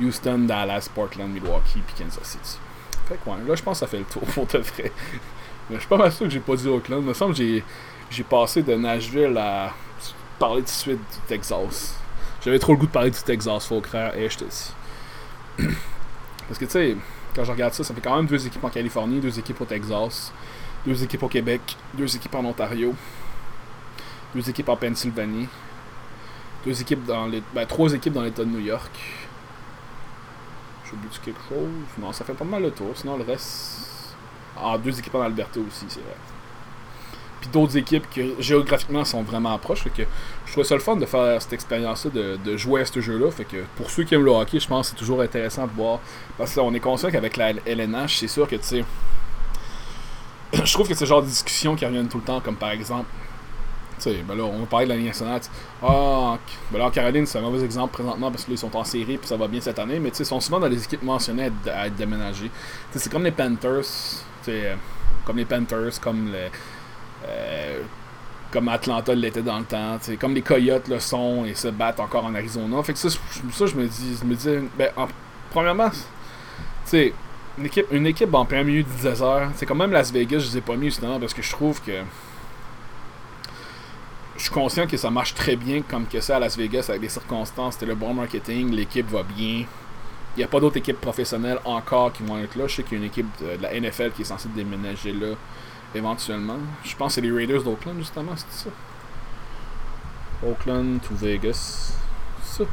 Speaker 1: Houston, Dallas, Portland, Milwaukee, puis Kansas City. Fait que ouais, là je pense que ça fait le tour pour de vrai. Mais je suis pas mal sûr que j'ai pas dit Oakland. Il me semble que j'ai passé de Nashville à parler tout de suite du Texas. J'avais trop le goût de parler du Texas, faut croire, et je te dis. Parce que tu sais, quand je regarde ça, ça fait quand même deux équipes en Californie, deux équipes au Texas, deux équipes au Québec, deux équipes en Ontario, deux équipes en Pennsylvanie, deux équipes dans les. Ben, trois équipes dans l'État de New York. J'ai oublié quelque chose? Non, ça fait pas mal le tour. Sinon, le reste. Ah, deux équipes en Alberta aussi, c'est vrai puis d'autres équipes qui géographiquement sont vraiment proches. que je trouve ça le fun de faire cette expérience-là, de, jouer à ce jeu-là. Fait que pour ceux qui aiment le hockey, je pense que c'est toujours intéressant de voir. Parce qu'on est conscient qu'avec la LNH, c'est sûr que tu sais. je trouve que c'est le genre de discussions qui reviennent tout le temps, comme par exemple. Tu sais, ben là, on parler de la Ligue nationale. Ah, ben là, Caroline, c'est un mauvais exemple présentement parce que là, ils sont en série puis ça va bien cette année. Mais tu sais, ils sont souvent dans les équipes mentionnées à, être déménagées. c'est comme les Panthers. Tu sais, comme les Panthers, comme les euh, comme Atlanta l'était dans le temps, comme les Coyotes le sont et se battent encore en Arizona. Fait que ça, ça je me dis, je me dis ben, premièrement, tu une équipe, une équipe en plein milieu du désert, c'est quand même Las Vegas, je les ai pas mis justement parce que je trouve que je suis conscient que ça marche très bien comme que ça à Las Vegas avec les circonstances, c'était le bon marketing, l'équipe va bien. Il n'y a pas d'autres équipes professionnelles encore qui vont être là. Je sais qu'il y a une équipe de la NFL qui est censée déménager là éventuellement. Je pense que c'est les Raiders d'Oakland, justement, c'est ça. Oakland to Vegas. C'est ça.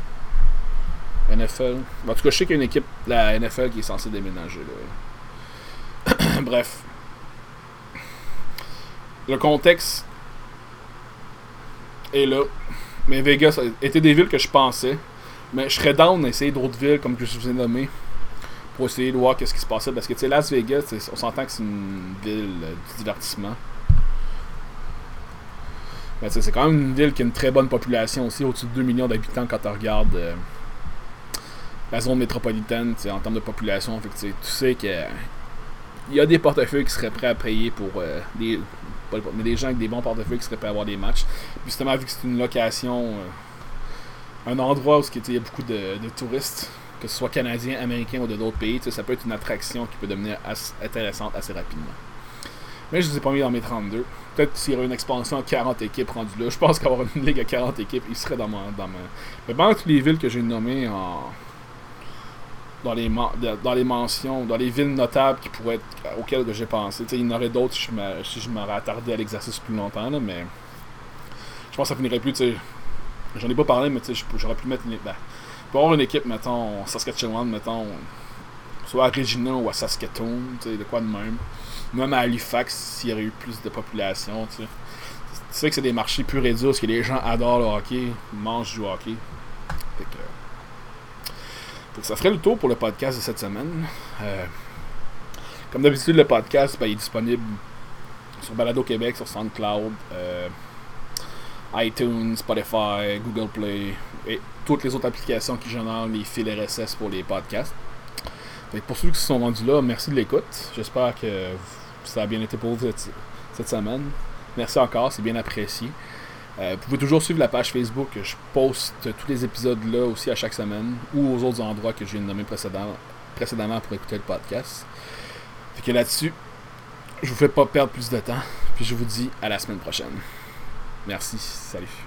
Speaker 1: NFL. En tout cas, je sais qu'il y a une équipe, la NFL, qui est censée déménager. Là. Bref. Le contexte est là. Mais Vegas était des villes que je pensais. Mais je serais down d'essayer d'autres villes, comme je vous ai nommé pour essayer de voir qu'est-ce qui se passait. Parce que, tu sais, Las Vegas, on s'entend que c'est une ville euh, du divertissement. C'est quand même une ville qui a une très bonne population aussi, au-dessus de 2 millions d'habitants quand tu regardes euh, la zone métropolitaine en termes de population. Tu sais que il y a des portefeuilles qui seraient prêts à payer pour euh, des, mais des gens avec des bons portefeuilles qui seraient prêts à avoir des matchs. Justement, vu que c'est une location, un endroit où il y a beaucoup de touristes, que ce soit canadien, américain ou de d'autres pays, ça peut être une attraction qui peut devenir intéressante assez rapidement. Mais je ne les ai pas mis dans mes 32. Peut-être s'il y aurait une expansion à 40 équipes rendues là. Je pense qu'avoir une ligue à 40 équipes, il serait dans ma. Dans ma... Mais dans toutes les villes que j'ai nommées en. Dans les, dans les mentions, dans les villes notables qui pourraient auxquelles j'ai pensé. il y en aurait d'autres si je m'aurais attardé à l'exercice plus longtemps, mais je pense que ça finirait plus. J'en ai pas parlé, mais j'aurais pu mettre une, ben, avoir une équipe, mettons, Saskatchewan, mettons, soit à Regina ou à Saskatoon, tu sais, de quoi de même. Même à Halifax, s'il y aurait eu plus de population, tu sais. Tu sais que c'est des marchés plus réduits parce que les gens adorent le hockey, mangent du hockey. Fait que, ça ferait le tour pour le podcast de cette semaine. Euh, comme d'habitude, le podcast ben, il est disponible sur Balado Québec, sur SoundCloud, euh, iTunes, Spotify, Google Play et toutes les autres applications qui génèrent les fils RSS pour les podcasts. pour ceux qui se sont rendus là, merci de l'écoute. J'espère que ça a bien été pour vous cette, semaine. Merci encore, c'est bien apprécié. Euh, vous pouvez toujours suivre la page Facebook. Je poste tous les épisodes là aussi à chaque semaine ou aux autres endroits que je viens de nommer précédemment, pour écouter le podcast. Fait que là-dessus, je vous fais pas perdre plus de temps. Puis je vous dis à la semaine prochaine. Merci. Salut.